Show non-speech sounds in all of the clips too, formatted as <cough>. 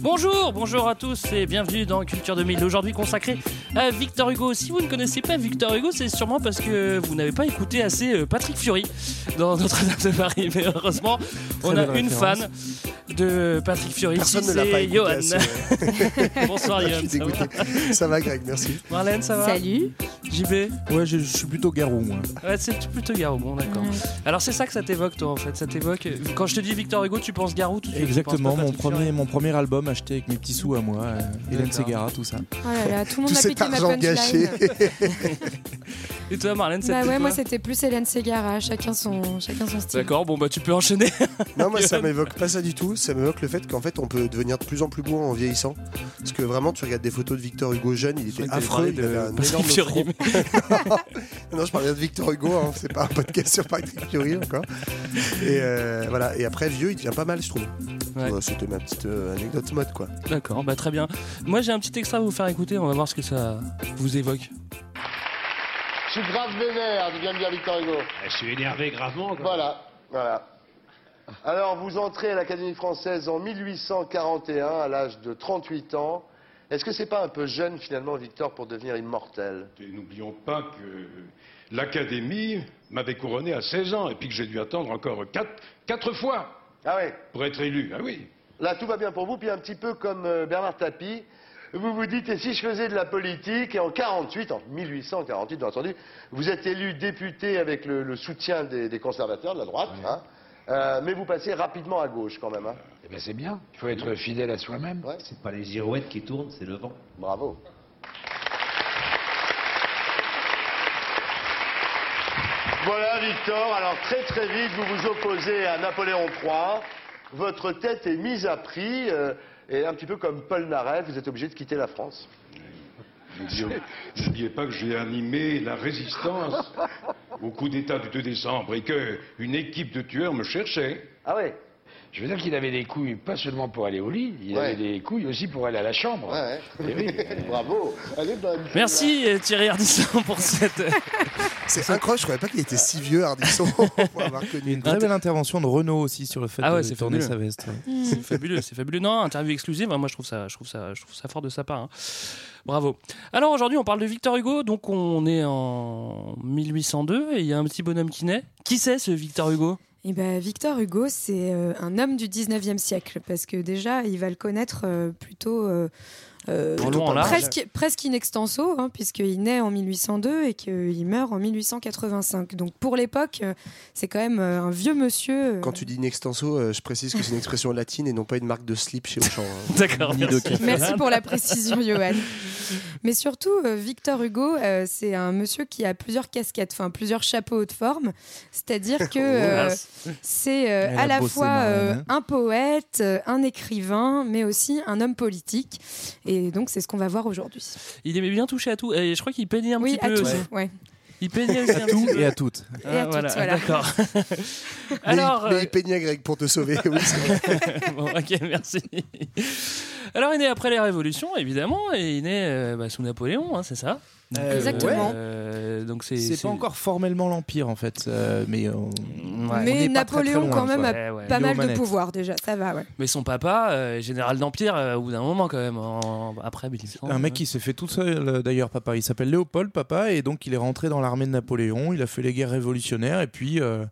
Bonjour, bonjour à tous et bienvenue dans Culture 2000, aujourd'hui consacré à Victor Hugo. Si vous ne connaissez pas Victor Hugo, c'est sûrement parce que vous n'avez pas écouté assez euh, Patrick Fury dans Notre-Dame de Paris. Mais heureusement, on a une référence. fan de Patrick Fury. Personne ici, ne l'a pas c'est écouté Johan. assez, <laughs> Bonsoir <laughs> Je Johan. ça va dégoûté. Ça va, Greg, merci. Marlène, ça va Salut. JB Ouais, je, je suis plutôt garou, moi. Ouais, c'est plutôt Garou, bon d'accord. Ouais. Alors c'est ça que ça t'évoque toi en fait, ça t'évoque... Quand je te dis Victor Hugo, tu penses Garou tout de suite, Exactement, mon premier, mon premier album acheté avec mes petits sous à moi, euh, Hélène. Ségara, tout ça. Oh là là, tout le <laughs> monde Tout m'a cet ma argent gâché. punchline. <laughs> Et toi Marlène, Bah c'était ouais, moi c'était plus Hélène Ségara, chacun son, chacun son style. D'accord, bon bah tu peux enchaîner. <laughs> Non, moi ça m'évoque pas ça du tout. Ça m'évoque le fait qu'en fait on peut devenir de plus en plus beau en vieillissant. Parce que vraiment, tu regardes des photos de Victor Hugo jeune, il était affreux, il avait un énorme non, je parlais de Victor Hugo, hein, c'est pas un podcast sur Patrick Fury encore. Et euh, voilà, et après vieux, il devient pas mal, je trouve. Ouais, C'était ma petite euh, anecdote mode quoi. D'accord, bah très bien. Moi j'ai un petit extra à vous faire écouter, on va voir ce que ça vous évoque. Je suis grave vénère, vient de dire Victor Hugo. Je suis énervé gravement. Voilà, voilà. Alors, vous entrez à l'Académie française en 1841, à l'âge de 38 ans. Est-ce que c'est pas un peu jeune, finalement, Victor, pour devenir immortel? N'oublions pas que l'Académie m'avait couronné à 16 ans et puis que j'ai dû attendre encore 4, quatre fois Ah ouais, pour être élu. Ah oui. Là, tout va bien pour vous, puis un petit peu comme euh, Bernard Tapie, vous vous dites, et si je faisais de la politique, et en 48, en 1848, bien entendu, vous êtes élu député avec le, le soutien des, des conservateurs de la droite, hein, euh, mais vous passez rapidement à gauche quand même. Hein. Eh ben c'est bien, il faut être fidèle à soi-même. Ouais. C'est pas les girouettes qui tournent, c'est le vent. Bravo. Voilà, Victor. Alors, très très vite, vous vous opposez à Napoléon III. Votre tête est mise à prix. euh, et un petit peu comme Paul Naref, vous êtes obligé de quitter la France. N'oubliez pas que j'ai animé la résistance au coup d'État du 2 décembre et qu'une équipe de tueurs me cherchait. Ah ouais Je veux dire qu'il avait des couilles, pas seulement pour aller au lit, il Ouais. avait des couilles aussi pour aller à la chambre. Ouais, Eh oui. <laughs> Bravo. Elle est bonne. Merci Thierry Ardisson pour cette... C'est incroyable, je croyais pas qu'il était si vieux, Ardisson, <laughs> pour <laughs> avoir connu. une très belle intervention de Renault aussi sur le fait Ah ouais, de c'est tourner fabuleux. sa veste. ouais. C'est fabuleux, c'est fabuleux. Non, interview exclusive, hein, moi je trouve ça, je trouve ça, je trouve ça fort de sa part. hein. Bravo. Alors aujourd'hui, on parle de Victor Hugo, donc on est en 1802 et il y a un petit bonhomme qui naît. Qui c'est ce Victor Hugo? Et ben Victor Hugo, c'est euh, un homme du 19e siècle, parce que déjà, il va le connaître euh, plutôt. euh, euh, long, presque, presque in extenso, hein, puisqu'il naît en 1802 et qu'il meurt en 1885. Donc pour l'époque, c'est quand même euh, un vieux monsieur. euh, Quand tu dis une extenso, euh, je précise que c'est une expression latine et non pas une marque de slip chez Auchan. hein. <laughs> D'accord. Merci. Merci pour la précision, Johan. <laughs> Mais surtout, euh, Victor Hugo, euh, c'est un monsieur qui a plusieurs casquettes, enfin plusieurs chapeaux haute forme. C'est-à-dire <laughs> que euh, c'est euh, Elle à a la fois euh, Marlène, un poète, un écrivain, mais aussi un homme politique. Et donc, c'est ce qu'on va voir aujourd'hui. Il aimait bien toucher à tout. Et je crois qu'il peignait un Oui, petit à peu tout. aussi. Ouais. Il peignait aussi un À tout petit peu. et à toutes. Ah, Et à toutes, voilà, voilà. D'accord. <laughs> Mais Alors, il- mais euh, il peignait Greg pour te sauver. Oui, <laughs> bon, ok, merci. Alors, il est né après les révolutions, évidemment, et il est né euh, bah, sous Napoléon, hein, c'est ça? Euh, Exactement. Euh, donc c'est C'est pas encore formellement l'Empire en fait, euh, mais on- Ouais. mais on est pas très, très Napoléon, loin, quand même, a Ouais, ouais. pas mal de pouvoir déjà. Ça va, ouais. Mais son papa, euh, général d'Empire, euh, au bout d'un moment quand même, en- après 1800. Un mec qui s'est fait tout seul d'ailleurs, papa. Il s'appelle Léopold, papa, et donc il est rentré dans l'armée de Napoléon. Il a fait les guerres révolutionnaires et puis euh,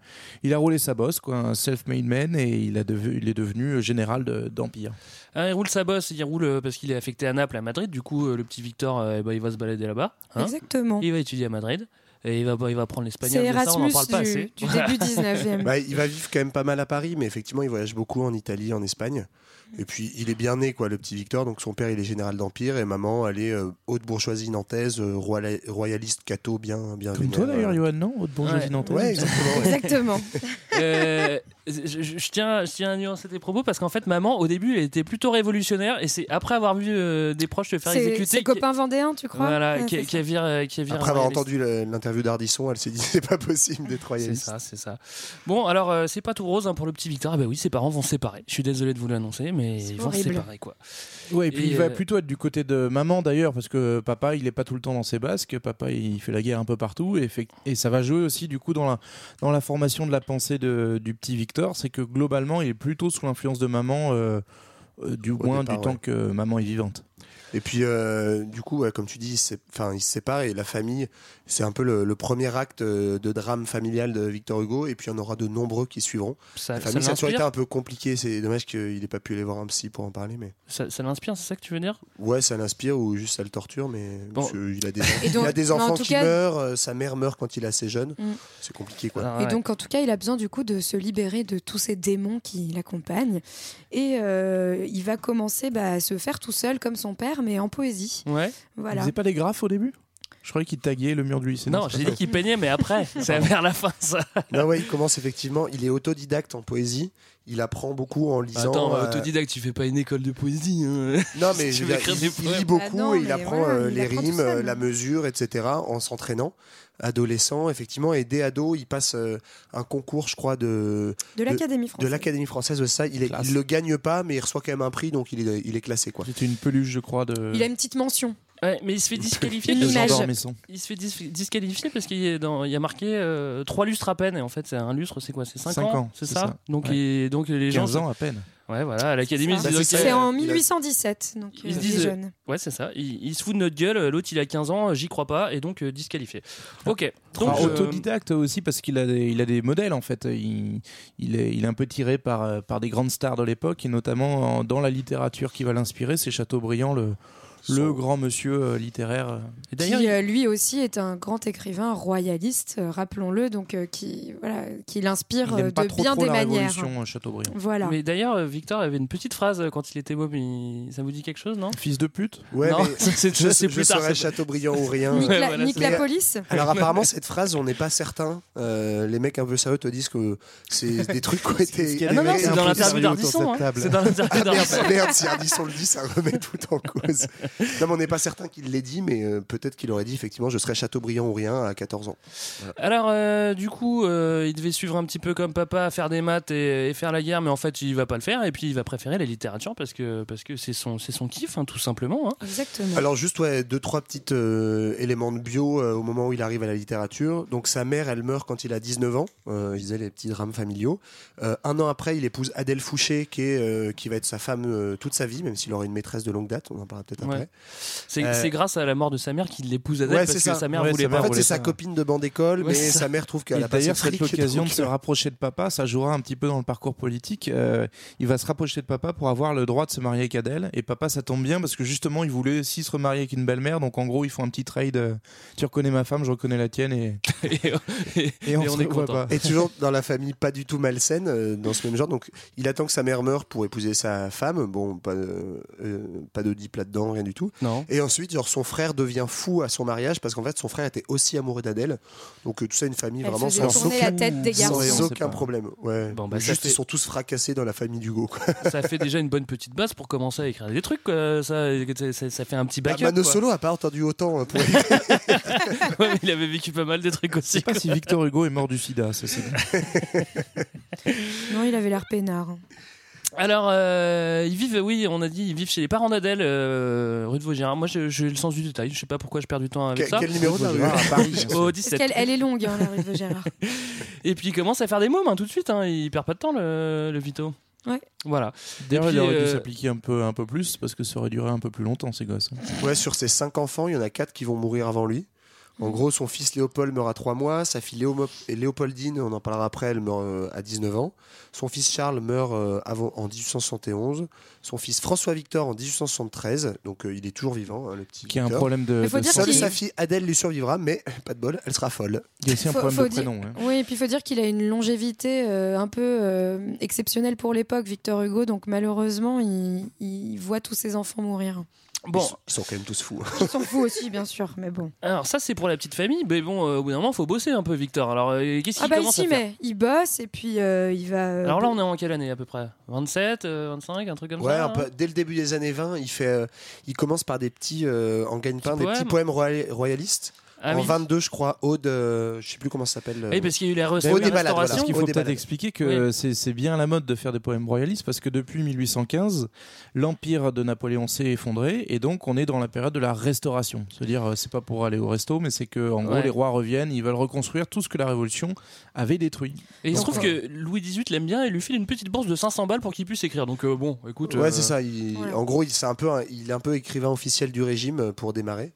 il a roulé sa bosse, quoi, un self-made man, et il, a devu- il est devenu général de- d'empire. Ah, il roule sa bosse, il roule euh, parce qu'il est affecté à Naples, à Madrid. Du coup, euh, le petit Victor, euh, bah, il va se balader là-bas. hein. Exactement. Il va étudier à Madrid. Et il va, il va prendre l'espagnol. C'est mais ça, on en Erasmus parle pas du, assez. du début <laughs> 19e. Bah, il va vivre quand même pas mal à Paris, mais effectivement, il voyage beaucoup en Italie, en Espagne. Et puis, il est bien né, quoi, le petit Victor. Donc, son père, il est général d'Empire et maman, elle est euh, haute bourgeoisie nantaise, euh, royaliste catho, bien, bien Comme toi d'ailleurs, Johan, non? Haute bourgeoisie Ouais. nantaise. Ouais, exactement. ouais. Exactement. <laughs> Euh, je, je- je tiens, je tiens à nuancer tes propos parce qu'en fait, maman, au début, elle était plutôt révolutionnaire et c'est après avoir vu euh, des proches se faire C'est exécuter. ses qui- copains vendéens, tu crois? Voilà, Ouais, qui, c'est qui a viré, euh, qui Après avoir entendu l'interview d'Ardisson, elle s'est dit <laughs> c'est pas possible d'être C'est royaliste. ça, c'est ça. Bon, alors euh, c'est pas tout rose hein, pour le petit Victor. Ah bah oui, ses parents vont se séparer. Je suis désolé de vous l'annoncer, mais C'est ils vont se horrible. séparer quoi. Ouais, et puis Et, il va euh, plutôt être du côté de maman d'ailleurs, parce que papa, il est pas tout le temps dans ses basques. Papa, il fait la guerre un peu partout, et, fait- et ça va jouer aussi du coup dans la, dans la formation de la pensée de- du petit Victor. C'est que globalement, il est plutôt sous l'influence de maman, euh, euh, du moins départ, du temps que maman est vivante. Et puis, euh, du coup, ouais, comme tu dis, enfin, ils se séparent et la famille, c'est un peu le, le premier acte euh, de drame familial de Victor Hugo. Et puis, il y en aura de nombreux qui suivront. Ça, La ça famille, ça a toujours été un peu compliqué. C'est dommage qu'il n'ait pas pu aller voir un psy pour en parler. Mais ça, ça l'inspire, c'est ça que tu veux dire? Ouais, ça l'inspire ou juste ça le torture. Mais Bon. il a des, <laughs> donc- il a des en enfants qui cas- meurent. euh, Sa mère meurt quand il est assez jeune. Mm. C'est compliqué, quoi. Ah, Et donc, en tout cas, il a besoin du coup de se libérer de tous ces démons qui l'accompagnent. Et euh, il va commencer bah, à se faire tout seul, comme son père, mais en poésie. Ouais. Voilà. faisait pas des graphes au début? Je croyais qu'il taguait le mur du lycée. Non, j'ai dit qu'il peignait, mais après, <laughs> c'est vers la fin ça. Non, ouais, il commence effectivement. Il est autodidacte en poésie. Il apprend beaucoup en lisant. Attends, euh, autodidacte, tu fais pas une école de poésie. hein. <laughs> Non, Si mais <laughs> je veux dire, il, il lit beaucoup Ah non, et il mais apprend voilà, euh, il les apprend rimes, seul. la mesure, etc. en s'entraînant. Adolescent, effectivement, et dès ado, il passe euh, un concours, je crois, de, De l'Académie de française. l'Académie française. ouais, Ça, il, est, il le gagne pas, mais il reçoit quand même un prix, donc il est, il est classé, quoi. C'était une peluche, je crois, de. Il a une petite mention. Ouais, mais il se fait disqualifier. Une image. Il se fait dis- disqualifier parce qu'il est dans, il y a marqué 3 lustres à peine et en fait c'est un lustre c'est quoi c'est 5, Cinq ans, ans, c'est ça, ça. donc, Ouais. il- donc les gens 15 ans à peine. ouais voilà à l'académie se disent c'est ok, C'est en il a- 1817. Donc, Ils se euh, disent- il est jeune. ouais c'est ça ils, ils se foutent de notre gueule l'autre il a 15 ans j'y crois pas et donc euh, disqualifié ok donc Alors, euh, autodidacte aussi parce qu'il a des, il a des modèles en fait. Il, il, est, il est un peu tiré par, euh, par des grandes stars de l'époque et notamment en- dans la littérature qui va l'inspirer, c'est Chateaubriand, le, le grand monsieur euh, littéraire. euh. et d'ailleurs qui euh, lui aussi est un grand écrivain royaliste, euh, rappelons-le, donc euh, qui voilà, qui l'inspire euh, aime pas de trop, bien trop des la manières. révolution Chateaubriand. Voilà. mais d'ailleurs euh, Victor avait une petite phrase quand il était môme il- ça vous dit quelque chose non? Fils de pute? Ouais, Non, <laughs> c'est- je, je plus tard, serai c'est- Chateaubriand ou rien. Nique la, voilà, nique la police? Alors apparemment cette phrase on n'est pas certain. Euh, les mecs un peu sérieux te disent que c'est <laughs> des trucs qui ont été. ah non non c'est dans l'interview de d'Ardisson hein. c'est dans l'interview Ah, d'Ardisson merde, merde, si Ardisson le dit, ça remet tout en cause. <laughs> Non, mais on n'est pas certain qu'il l'ait dit, mais euh, peut-être qu'il aurait dit effectivement je serais Chateaubriand ou rien à 14 ans. Alors, euh, du coup, euh, il devait suivre un petit peu comme papa, faire des maths et, et faire la guerre, mais en fait, il va pas le faire. Et puis, il va préférer la littérature parce que parce que c'est son c'est son kiff, hein, tout simplement. hein. Exactement. Alors juste ouais, deux trois petites euh, éléments de bio euh, au moment où il arrive à la littérature. Donc sa mère, elle meurt quand il a 19 ans. Euh, je disais les petits drames familiaux. Euh, un an après, il épouse Adèle Fouché, qui est euh, qui va être sa femme euh, toute sa vie, même s'il aura une maîtresse de longue date. On en parlera peut-être Ouais. après. C'est Euh, c'est grâce à la mort de sa mère qu'il l'épouse Adèle Ouais, parce que sa mère Ouais, voulait pas. En fait, c'est sa copine de bande d'école, Ouais, mais ça. sa mère trouve qu'elle a pas D'ailleurs, de cette occasion de se euh, rapprocher de papa, ça jouera un petit peu dans le parcours politique. Euh, il va se rapprocher de papa pour avoir le droit de se marier avec Adèle. Et papa, ça tombe bien parce que justement, il voulait aussi se remarier avec une belle-mère. Donc en gros, ils font un petit trade. euh, tu reconnais ma femme, je reconnais la tienne. Et, et, <laughs> et- et on, <laughs> on est content. pas. Et toujours dans la famille pas du tout malsaine, dans ce même genre. Donc, il attend que sa mère meure pour épouser sa femme. Bon, pas, pas d'Oedipe là-dedans, rien du tout. Non. Et ensuite, genre, son frère devient fou à son mariage parce qu'en fait, son frère était aussi amoureux d'Adèle. Donc, euh, tout ça, une famille Elle vraiment sans, la tête des sans on aucun problème. Ouais. Bon, bah, Juste, fait- ils sont tous fracassés dans la famille d'Hugo. ça fait déjà une bonne petite base pour commencer à écrire des trucs. quoi. Ça, ça, ça fait un petit Bah, backup. Mano quoi. Solo a pas entendu autant euh, pour <laughs> Ouais, mais il avait vécu pas mal de trucs Je aussi. sais pas si Victor Hugo est mort du sida, ça <laughs> Non, il avait l'air peinard. Alors, euh, ils vivent, oui, on a dit, ils vivent chez les parents d'Adèle, euh, rue de Vaugirard. Moi, j'ai le sens du détail. Je sais pas pourquoi je perds du temps avec quel, ça. quel numéro de la rue à Paris? <laughs> Au Parce 17. qu'elle elle est longue, hein, la rue de Gérard. <laughs> Et puis il commence à faire des mômes hein, tout de suite. Hein. Il perd pas de temps, le, le Vito. Ouais. Voilà. D'ailleurs, il aurait dû euh, s'appliquer un peu, un peu plus parce que ça aurait duré un peu plus longtemps, ces gosses. Ouais, sur ses cinq enfants, il y en a quatre qui vont mourir avant lui. En gros, son fils Léopold meurt à 3 mois, sa fille Léopoldine, on en parlera après, elle meurt euh, à 19 ans. Son fils Charles meurt euh, avant, en 1871. Son fils François-Victor en 1873. Donc euh, il est toujours vivant, hein, le petit Qui a un Victor. problème de- de dire Seule sa fille Adèle lui survivra, mais <laughs> pas de bol, elle sera folle. Il y a aussi un Faut- problème faut de dire- prénom. hein. Oui, et puis il faut dire qu'il a une longévité euh, un peu euh, exceptionnelle pour l'époque, Victor Hugo. Donc malheureusement, il, il voit tous ses enfants mourir. Bon, Ils sont- Ils sont quand même tous fous. Ils s'en fout aussi, bien sûr, mais bon. alors ça c'est pour la petite famille, mais bon, euh, au bout d'un moment, faut bosser un peu, Victor. Alors, euh, qu'est-ce qu'il Ah bah commence ici, à faire mais il bosse et puis euh, il va. euh, Alors là, on est en quelle année à peu près? 27, euh, 25, un truc comme Ouais, ça un peu- dès le début des années 20, il, fait, euh, il commence par des petits, euh, en gagne-pain, des petits poèmes. poèmes roya- royalistes. Ah en oui. 22, je crois, Aude, euh, je sais plus comment ça s'appelle. euh, Oui, parce qu'il y a eu la Aude resta- des balades, restauration. voilà. Parce qu'il faut peut-être expliquer que c'est c'est bien la mode de faire des poèmes royalistes parce que depuis 1815, l'empire de Napoléon s'est effondré et donc on est dans la période de la restauration. C'est-à-dire, euh, c'est pas pour aller au resto, mais c'est que en gros les rois reviennent, ils veulent reconstruire tout ce que la Révolution avait détruit. Et il se trouve euh, que Louis XVIII l'aime bien et lui file une petite bourse de 500 balles pour qu'il puisse écrire. Donc euh, bon, écoute. Ouais, euh, c'est ça. il-. En gros, il, c'est un peu, un- il est un peu écrivain officiel du régime pour démarrer.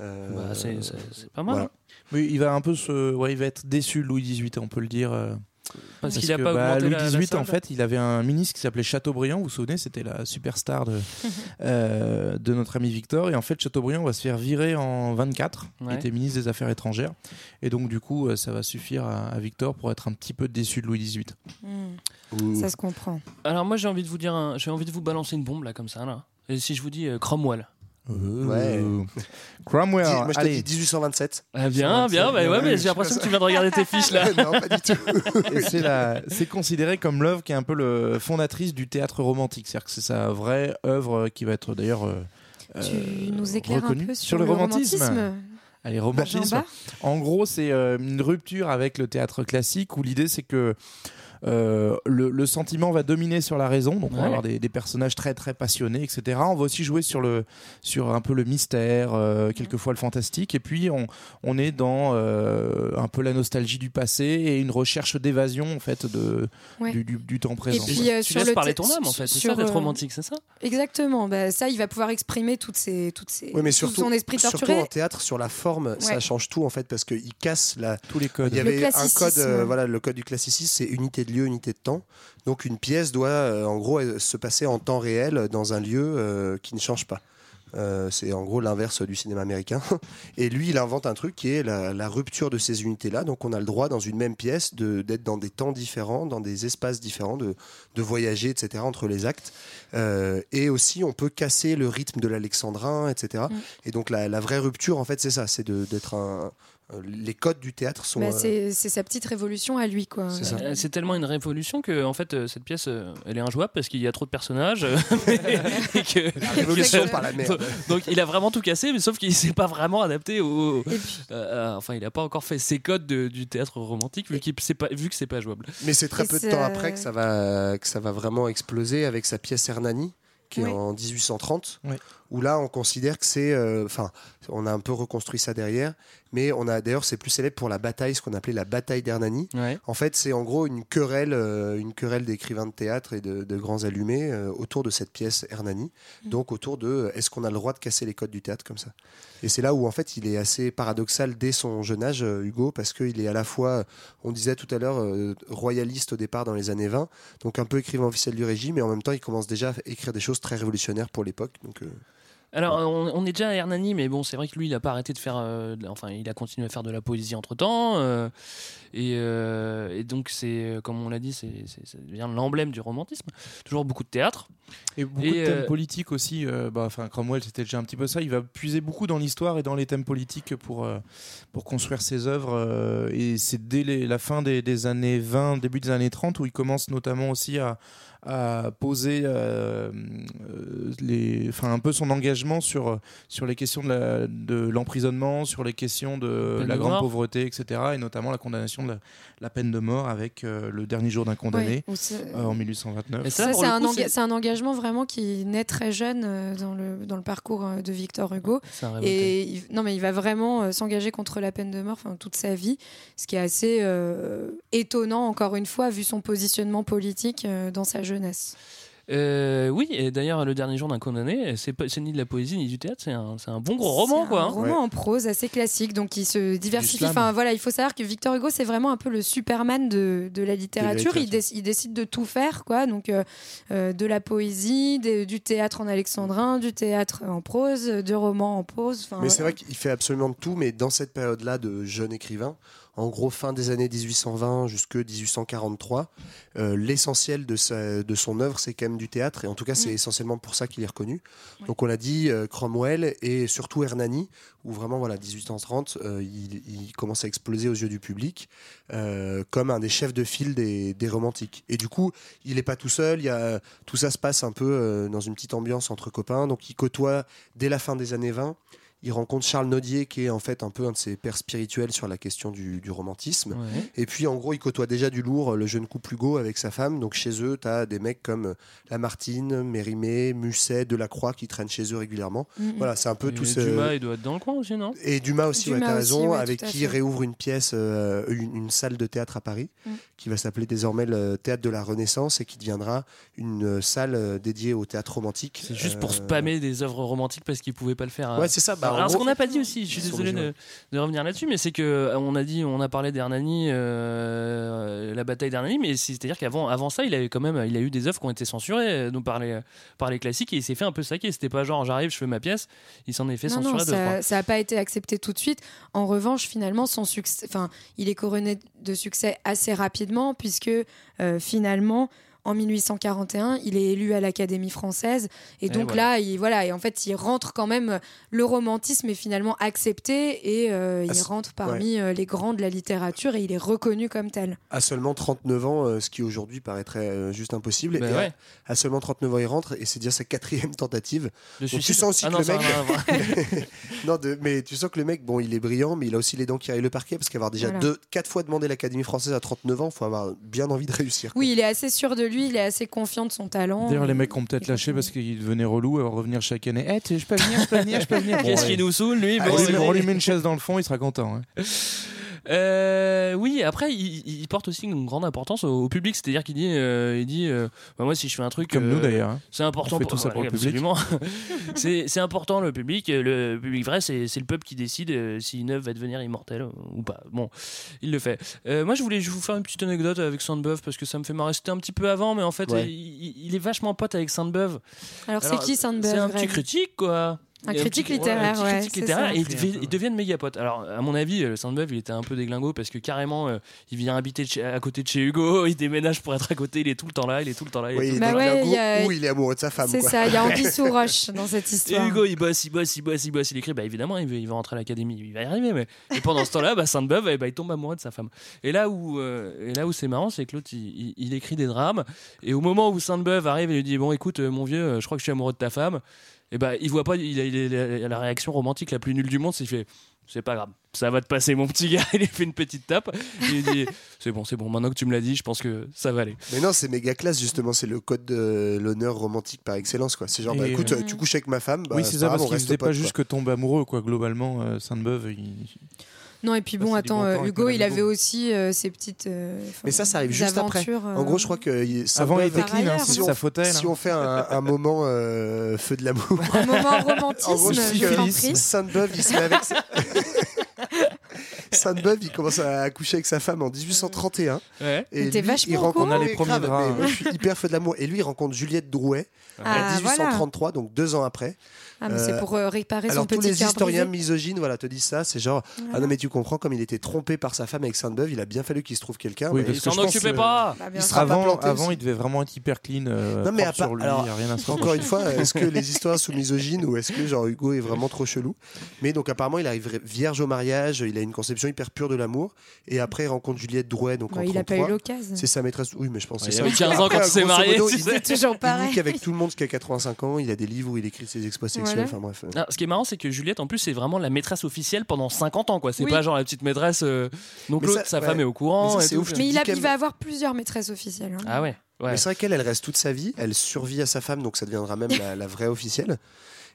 Euh, Bah, c'est- c'est c'est pas mal. voilà. Mais il va un peu se, ouais, il va être déçu Louis XVIII, on peut le dire. euh, Parce qu'il a que, pas bah, augmenté Louis la- la XVIII, en fait, il avait un ministre qui s'appelait Chateaubriand. Vous vous souvenez, c'était la superstar de, <laughs> euh, de notre ami Victor. Et en fait, Chateaubriand va se faire virer en 24. Ouais. Il était ministre des Affaires étrangères. Et donc, du coup, ça va suffire à, à Victor pour être un petit peu déçu de Louis XVIII. hmm, ça se comprend. Alors moi j'ai envie de vous dire, un- j'ai envie de vous balancer une bombe là comme ça là. Et si je vous dis euh, Cromwell. Ouais. Cromwell, Dis- moi, je t'ai dit 1827. Ah, bien, bien, bah, ouais, mais j'ai l'impression que tu viens de regarder tes fiches là. <laughs> non, pas du tout. C'est la- c'est considéré comme l'œuvre qui est un peu le fondatrice du théâtre romantique. C'est-à-dire que c'est sa vraie œuvre qui va être d'ailleurs euh, Tu euh, nous éclaires un reconnue. peu sur, le romantisme. Allez, romantisme. Jean-Bart En gros, c'est euh, une rupture avec le théâtre classique où l'idée c'est que euh, le, le sentiment va dominer sur la raison, donc on va Ouais. avoir des, des personnages très très passionnés, etc. On va aussi jouer sur le sur un peu le mystère, euh, quelquefois le fantastique, et puis on, on est dans euh, un peu la nostalgie du passé et une recherche d'évasion en fait de Ouais. du, du- du temps présent. puis, euh, tu sur laisses le parler ton âme en fait, c'est sur, ça d'être romantique, c'est ça? Exactement. Bah, ça, il va pouvoir exprimer toutes ses, toutes ses, Oui, mais tout surtout, son esprit surtout torturé. en théâtre, sur la forme, ça change tout en fait parce qu'il casse la. Tous les codes. Il y avait un code, euh, voilà, le code du classicisme, c'est unité de lieu, unité de temps. Donc une pièce doit, euh, en gros, euh, se passer en temps réel dans un lieu euh, qui ne change pas. Euh, c'est en gros l'inverse du cinéma américain. <laughs> Et lui, il invente un truc qui est la, la rupture de ces unités-là. Donc on a le droit, dans une même pièce, de- d'être dans des temps différents, dans des espaces différents, de, de voyager, etc., entre les actes. Euh, et aussi, on peut casser le rythme de l'alexandrin, etc. Mm. Et donc la, la vraie rupture, en fait, c'est ça, c'est de- d'être un... euh, Les codes du théâtre sont... Bah, euh, c'est sa petite révolution à lui, quoi. C'est. Euh, C'est tellement une révolution que en fait cette pièce elle est injouable parce qu'il y a trop de personnages <laughs> et que- La révolution par la merde. <laughs> donc il a vraiment tout cassé mais sauf qu'il s'est pas vraiment adapté au puis- euh, enfin il a pas encore fait ses codes de- du théâtre romantique vu qu'il c'est pas vu que c'est pas jouable Mais c'est très Et peu de temps après que ça va que ça va vraiment exploser avec sa pièce Hernani qui Oui. est en 1830 Oui. où là on considère que c'est euh, enfin on a un peu reconstruit ça derrière mais on a d'ailleurs c'est plus célèbre pour la bataille ce qu'on appelait la bataille d'Hernani. Ouais. En fait c'est en gros une querelle euh, une querelle d'écrivains de théâtre et de, de grands allumés euh, autour de cette pièce Hernani. Mm. donc autour de euh, est-ce qu'on a le droit de casser les codes du théâtre comme ça? Et c'est là où en fait il est assez paradoxal dès son jeune âge Hugo parce qu'il est à la fois on disait tout à l'heure euh, royaliste au départ dans les années 20 donc un peu écrivain officiel du régime et en même temps il commence déjà à écrire des choses très révolutionnaires pour l'époque. Donc euh, alors on, on est déjà à Hernani mais bon c'est vrai que lui il a pas arrêté de faire euh, de enfin il a continué à faire de la poésie entre temps et, euh, et donc c'est euh, comme on l'a dit c'est ça devient l'emblème du romantisme toujours beaucoup de théâtre Et beaucoup Et, de thèmes euh, politiques aussi. euh, bah, enfin, Cromwell, c'était déjà un petit peu ça. Il va puiser beaucoup dans l'histoire et dans les thèmes politiques pour, euh, pour construire ses œuvres. euh, et c'est dès les- la fin des, des années 20, début des années 30, où il commence notamment aussi à, à poser euh, euh, les, enfin, un peu son engagement sur, sur les questions de l'emprisonnement, sur les questions de Peine la de grande mort. pauvreté, etc. Et notamment la condamnation de la, la peine de mort avec euh, le dernier jour d'un condamné euh, en 1829. Mais ça, Ça, pour c'est un, enga- engagement vraiment qui naît très jeune euh, dans, le, dans le parcours de Victor Hugo. Et il, non, mais il va vraiment euh, s'engager contre la peine de mort enfin, toute sa vie, ce qui est assez euh, étonnant, encore une fois, vu son positionnement politique euh, dans sa jeunesse. Euh, oui, et d'ailleurs, Le dernier jour d'un condamné, c'est pas- c'est ni de la poésie ni du théâtre, c'est un, c'est un bon gros roman, C'est quoi. Un hein. roman en prose assez classique, donc il se diversifie. Enfin voilà, il faut savoir que Victor Hugo, c'est vraiment un peu le Superman de, de la littérature. Il, littérature. déc- il décide de tout faire, quoi. Donc euh, euh, de la poésie, du théâtre en alexandrin, du théâtre en prose, du roman en prose. Mais c'est vrai qu'il fait absolument de tout, mais dans cette période-là de jeune écrivain, en gros fin des années 1820 jusque 1843, euh, l'essentiel de, sa- de son œuvre, c'est quand même du théâtre, et en tout cas, c'est Mm. essentiellement pour ça qu'il est reconnu. Ouais. Donc on l'a dit, euh, Cromwell et surtout Hernani, où vraiment, voilà, 1830, euh, il, il commence à exploser aux yeux du public euh, comme un des chefs de file des, des romantiques. Et du coup, il n'est pas tout seul, il y a, tout ça se passe un peu dans une petite ambiance entre copains, donc il côtoie dès la fin des années 20 il rencontre Charles Nodier, qui est en fait un peu un de ses pères spirituels sur la question du, du romantisme. Ouais. Et puis, en gros, il côtoie déjà du lourd le jeune couple Hugo avec sa femme. Donc, chez eux, tu as des mecs comme Lamartine, Mérimée, Musset, Delacroix qui traînent chez eux régulièrement. Mhm. Voilà, c'est un peu Et tout ce. Dumas, il doit être dans le coin aussi, non? Et Dumas aussi, ouais, Dumas t'as aussi, raison, ouais, avec qui il réouvre une pièce, euh, une, une salle de théâtre à Paris, Mm. qui va s'appeler désormais le Théâtre de la Renaissance et qui deviendra une euh, salle euh, dédiée au théâtre romantique. C'est juste pour Euh, spammer des œuvres romantiques parce qu'ils pouvaient pas le faire. hein. Ouais, c'est ça. Bah, Alors, ce qu'on n'a pas dit aussi, je suis désolé de, de revenir là-dessus, mais c'est que euh, on a dit, on a parlé d'Hernani, euh, la bataille d'Hernani, mais c'est-à-dire qu'avant, avant ça, il avait quand même, il a eu des œuvres qui ont été censurées, euh, donc par les, par les classiques, et il s'est fait un peu saquer. C'était pas genre, j'arrive, je fais ma pièce. Il s'en est fait Non, censurer non, deux ça- ça n'a pas été accepté tout de suite. En revanche, finalement, son succès, enfin, il est couronné de succès assez rapidement puisque euh, finalement. En 1841, il est élu à l'Académie française et donc voilà. là, il voilà et en fait, il rentre quand même. Le romantisme est finalement accepté et euh, il rentre parmi euh, les grands de la littérature et il est reconnu comme tel. à seulement 39 ans, euh, ce qui aujourd'hui paraîtrait euh, juste impossible. Et à- ouais. à, seulement 39 ans, il rentre et c'est déjà sa quatrième tentative. Donc tu sens aussi Ah que non, le mec. <laughs> non, de- mais tu sens que le mec, bon, il est brillant, mais il a aussi les dents qui arrivent le parquet parce qu'avoir déjà Voilà. deux, quatre fois demandé l'Académie française à 39 ans, faut avoir bien envie de réussir. quoi. Oui, il est assez sûr de lui, il est assez confiant de son talent. D'ailleurs, les mecs ont peut-être lâché parce qu'il devenait relou à revenir chaque année. Eh, tu- je peux venir, je peux venir, je peux venir. <laughs> Qu'est-ce qui nous saoule, lui On Bon, lui, c'est- met- on lui met une chaise dans le fond, il sera content. hein. <laughs> Euh, oui, après, il, il porte aussi une grande importance au, au public, c'est-à-dire qu'il dit, euh, il dit, euh, bah, moi, si je fais un truc, Comme euh, nous d'ailleurs. hein. C'est important On fait pour, tout ça pour le public. absolument. <laughs> <laughs> c'est c'est important le public. Le public vrai, c'est c'est le peuple qui décide euh, si une œuvre va devenir immortelle ou pas. Bon, il le fait. Euh, moi, je voulais je vous faire une petite anecdote avec Sainte-Beuve parce que ça me fait marrer. C'était un petit peu avant, mais en fait, Ouais. il, est vachement pote avec Sainte-Beuve. Alors, c'est qui Sainte-Beuve C'est un petit critique, quoi. Un Et critique petit- littéraire, un ouais, critique c'est littéraire, ça. et ils, un deviennent méga potes. Alors, à mon avis, euh, Sainte-Beuve, il était un peu déglingo parce que carrément, euh, il vient habiter chez- à côté de chez Hugo, <laughs> il déménage pour être à côté, il est tout le temps là, il est tout le temps là. il est Oui, il le est Bah déglingo il y a- ou il est amoureux de sa femme. C'est ça, il y a Anguille <laughs> sous roche dans cette Et histoire. Hugo, il bosse, il bosse, il bosse, il bosse, il écrit. Bah évidemment, il veut, il veut rentrer à l'académie, il va y arriver. Mais et pendant ce temps-là, bah, Sainte-Beuve, eh bah, il tombe amoureux de sa femme. Et là où, euh, et là où c'est marrant, c'est que l'autre, il, il- il écrit des drames. Et au moment où Sainte-Beuve arrive et lui dit bon, écoute, mon vieux, je crois que je suis amoureux de ta femme. Et bah, il voit pas, il a, il a- il a la réaction romantique la plus nulle du monde, c'est qu'il fait. C'est pas grave, ça va te passer, mon petit gars. <laughs> Il lui fait une petite tape. Il dit C'est bon, c'est bon, maintenant que tu me l'as dit, je pense que ça va aller. Mais non, c'est méga classe justement, c'est le code de l'honneur romantique par excellence quoi. C'est genre bah écoute, euh, tu couches avec ma femme, bah, oui, c'est ça, parce qu'il faisait pas juste que tomber amoureux, quoi. Globalement, euh, Sainte-Beuve, il... Non, et puis bon, Passer du attends, bon euh, Hugo, il avait aussi euh, ses petites. euh, Mais ça, ça arrive juste après. aventures, euh, En gros, je crois que il- Avant, il était clean, hein, si on- sa faute à elle, Si on fait un, un moment euh, feu de l'amour, Un moment En gros, romantisme, je je. Sainte-Beuve, il se met avec sa... Sainte-Beuve, il commence à accoucher avec sa femme en 1831. Ouais. Et lui, vachement il rencontre... On a les premiers draps, mais moi, je suis hyper feu de l'amour. Et lui, il rencontre Juliette Drouet Ah, en 1833, donc deux ans après. Ah, mais c'est Euh, pour euh, réparer Alors son tous petit les cœur historiens brisé. misogynes voilà, te disent ça, c'est genre ah non mais tu comprends comme il était trompé par sa femme avec Sainte-Beuve, il a bien fallu qu'il se trouve quelqu'un. Oui, parce Il que s'en occupait pas. Bah, il sera Avant, avant il devait vraiment être hyper clean. euh, Non mais à sur lui, alors, y a rien à se Encore une fois, est-ce que <laughs> les histoires sont misogynes ou est-ce que genre Hugo est vraiment trop chelou? Mais donc apparemment il arrive vierge au mariage, il a une conception hyper pure de l'amour et après il rencontre Juliette Drouet donc Bah, en il a pas eu 33. l'occasion. C'est sa maîtresse. Oui, mais je pense que Il c'est avait ça. 15 ans quand il s'est marié. modo, il-. C'est toujours Il pareil. nique avec tout le monde jusqu'à 85 ans. Il a des livres où il écrit ses exploits sexuels. Voilà. Enfin bref. Ah, ce qui est marrant, c'est que Juliette, en plus, c'est vraiment la maîtresse officielle pendant 50 ans, quoi. C'est Oui. pas genre la petite maîtresse. euh, Donc l'autre, ça- sa ouais. femme est au courant. Mais ça, et ouf, il, a- il va avoir plusieurs maîtresses officielles. hein. Ah ouais. ouais. Mais c'est vrai qu'elle, elle reste toute sa vie. Elle survit à sa femme, donc ça deviendra même la, la vraie officielle.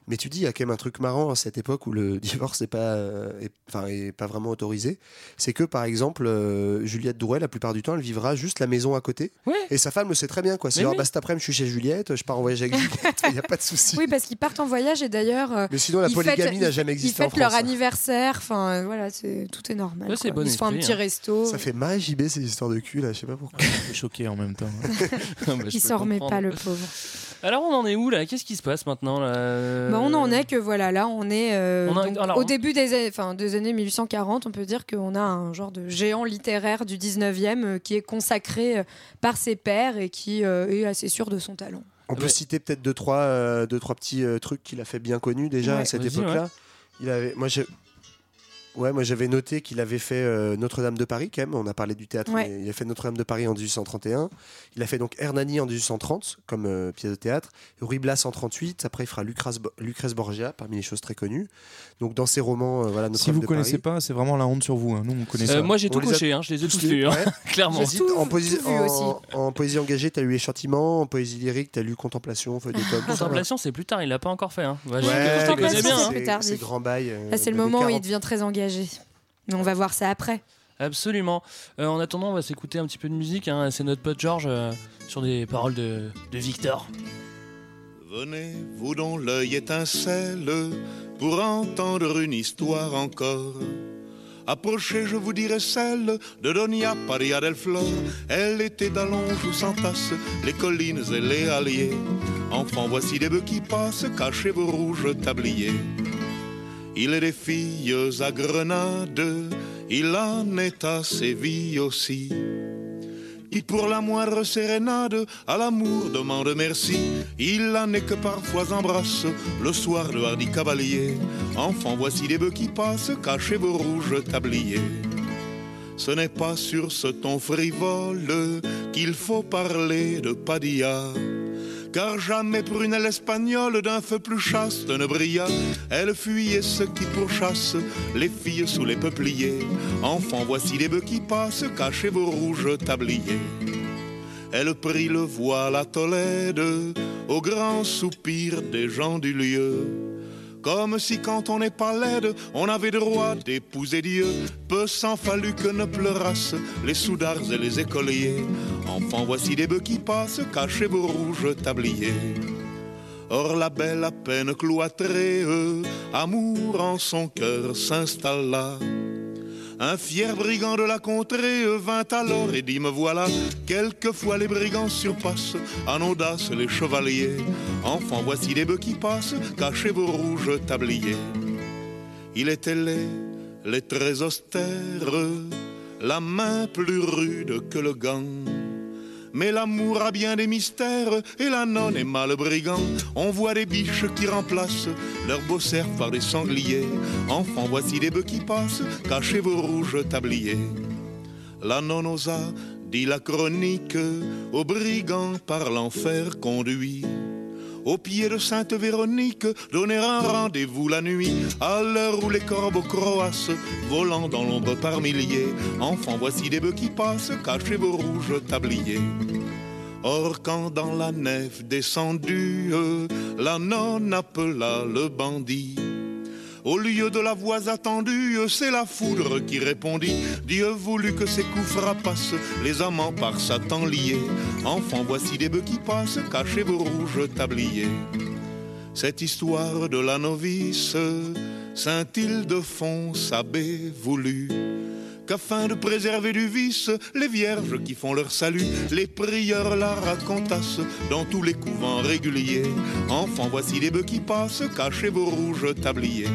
Mais tu dis, il y a quand même un truc marrant à cette époque où le <laughs> divorce n'est pas, euh, est- enfin, est pas vraiment autorisé. C'est que, par exemple, euh, Juliette Drouet, la plupart du temps, elle vivra juste la maison à côté. Et sa femme le sait très bien. quoi. C'est genre, oui. bah, cet après-midi, je suis chez Juliette, je pars en voyage avec <laughs> Juliette, il n'y a pas de souci. Oui, parce qu'ils partent en voyage et d'ailleurs. euh, Mais sinon, la polygamie n'a jamais existé Ils en fêtent leur hein. anniversaire, enfin euh, voilà, c'est tout est normal. Bon ils se font un petit hein. resto. Ça fait marrer JB ces histoires de cul là, je sais pas pourquoi. <laughs> Je suis choqué en même temps. Il s'en remet pas le pauvre. Alors on en est où là? Qu'est-ce qui se passe maintenant là? Bah, on en est que voilà, là on est euh, On en- donc, alors, au début des, années- enfin, des années 1840, on peut dire qu'on a un genre de géant littéraire du 19e euh, qui est consacré euh, par ses pairs et qui euh, est assez sûr de son talent. On peut citer peut-être deux trois, euh, deux, trois petits euh, trucs qu'il a fait bien connus déjà Ouais. à cette époque-là. ouais. Il avait, moi, Ouais, moi j'avais noté qu'il avait fait euh, Notre-Dame de Paris quand même. On a parlé du théâtre, Ouais. mais il a fait Notre-Dame de Paris en 1831. Il a fait donc Hernani en 1830 comme euh, pièce de théâtre. Ruy Blas en 38. Après, il fera Lucrèce, Bo- Lucrèce Borgia parmi les choses très connues. Donc dans ses romans, euh, voilà Si Notre-Dame vous de connaissez Paris. pas, c'est vraiment la honte sur vous. hein. Nous, on connaît Euh, ça. moi j'ai tout les a coché, hein, je les ai tous lus, hein, ouais. <laughs> clairement. En, poésie, tout vu en, aussi. en poésie engagée, tu as eu Échantiment. En poésie lyrique, tu as lu Contemplation, Feuille <laughs> Contemplation, c'est plus tard, il l'a pas encore fait. Hein. Bah, je- Ouais, c'est- grand bail. Là, c'est le moment où il 40. devient très engagé. Mais on va voir ça après. Absolument. Euh, en attendant, on va s'écouter un petit peu de musique. hein. C'est notre pote George euh, sur des paroles de, de Victor. Venez, vous dont l'œil étincelle, pour entendre une histoire encore. Approchez, je vous dirai celle de Donia Paria del Flor. Elle était d'Allonge ou sans tasse, les collines et les halliers. Enfants, voici des bœufs qui passent, cachez vos rouges tabliers. Il est des filles à Grenade, il en est à Séville aussi. Qui pour la moindre sérénade à l'amour demande merci. Il en est que parfois embrasse le soir le hardi cavalier. Enfants, voici des bœufs qui passent, cachez vos rouges tabliers. Ce n'est pas sur ce ton frivole qu'il faut parler de Padilla. Car jamais prunelle espagnole d'un feu plus chaste ne brilla. Elle fuyait ceux qui pourchassent les filles sous les peupliers. Enfants, voici des bœufs qui passent, cachez vos rouges tabliers. Elle prit le voile à Tolède au grand soupir des gens du lieu. Comme si quand on n'est pas laide, on avait droit d'épouser Dieu. Peu s'en fallut que ne pleurassent les soudards et les écoliers. Enfants, voici des bœufs qui passent, cachez vos rouges tabliers. Or la belle à peine cloîtrée, euh, amour en son cœur s'installa. Un fier brigand de la contrée vint alors et dit me voilà. Quelquefois les brigands surpassent en audace les chevaliers. Enfants, voici des bœufs qui passent, cachez vos rouges tabliers. Il était laid, les traits austères, la main plus rude que le gant. Mais l'amour a bien des mystères et la nonne est mal brigand. On voit des biches qui remplacent leurs beaux cerfs par des sangliers. Enfants, voici des bœufs qui passent, cachez vos rouges tabliers. La nonne osa, dit la chronique, aux brigands par l'enfer conduit. Au pied de Sainte Véronique, donner un rendez-vous la nuit, à l'heure où les corbeaux croassent, volant dans l'ombre par milliers. Enfants, voici des bœufs qui passent, cachez vos rouges tabliers. Or, quand dans la nef descendue, la nonne appela le bandit. Au lieu de la voix attendue, c'est la foudre qui répondit. Dieu voulut que ces coups frappassent les amants par Satan liés. Enfants, voici des bœufs qui passent, cachez vos rouges tabliers. Cette histoire de la novice, Saint Ildefonse abbé voulut qu'afin de préserver du vice les vierges qui font leur salut, les prieurs la racontassent dans tous les couvents réguliers. Enfants, voici les bœufs qui passent, cachez vos rouges tabliers.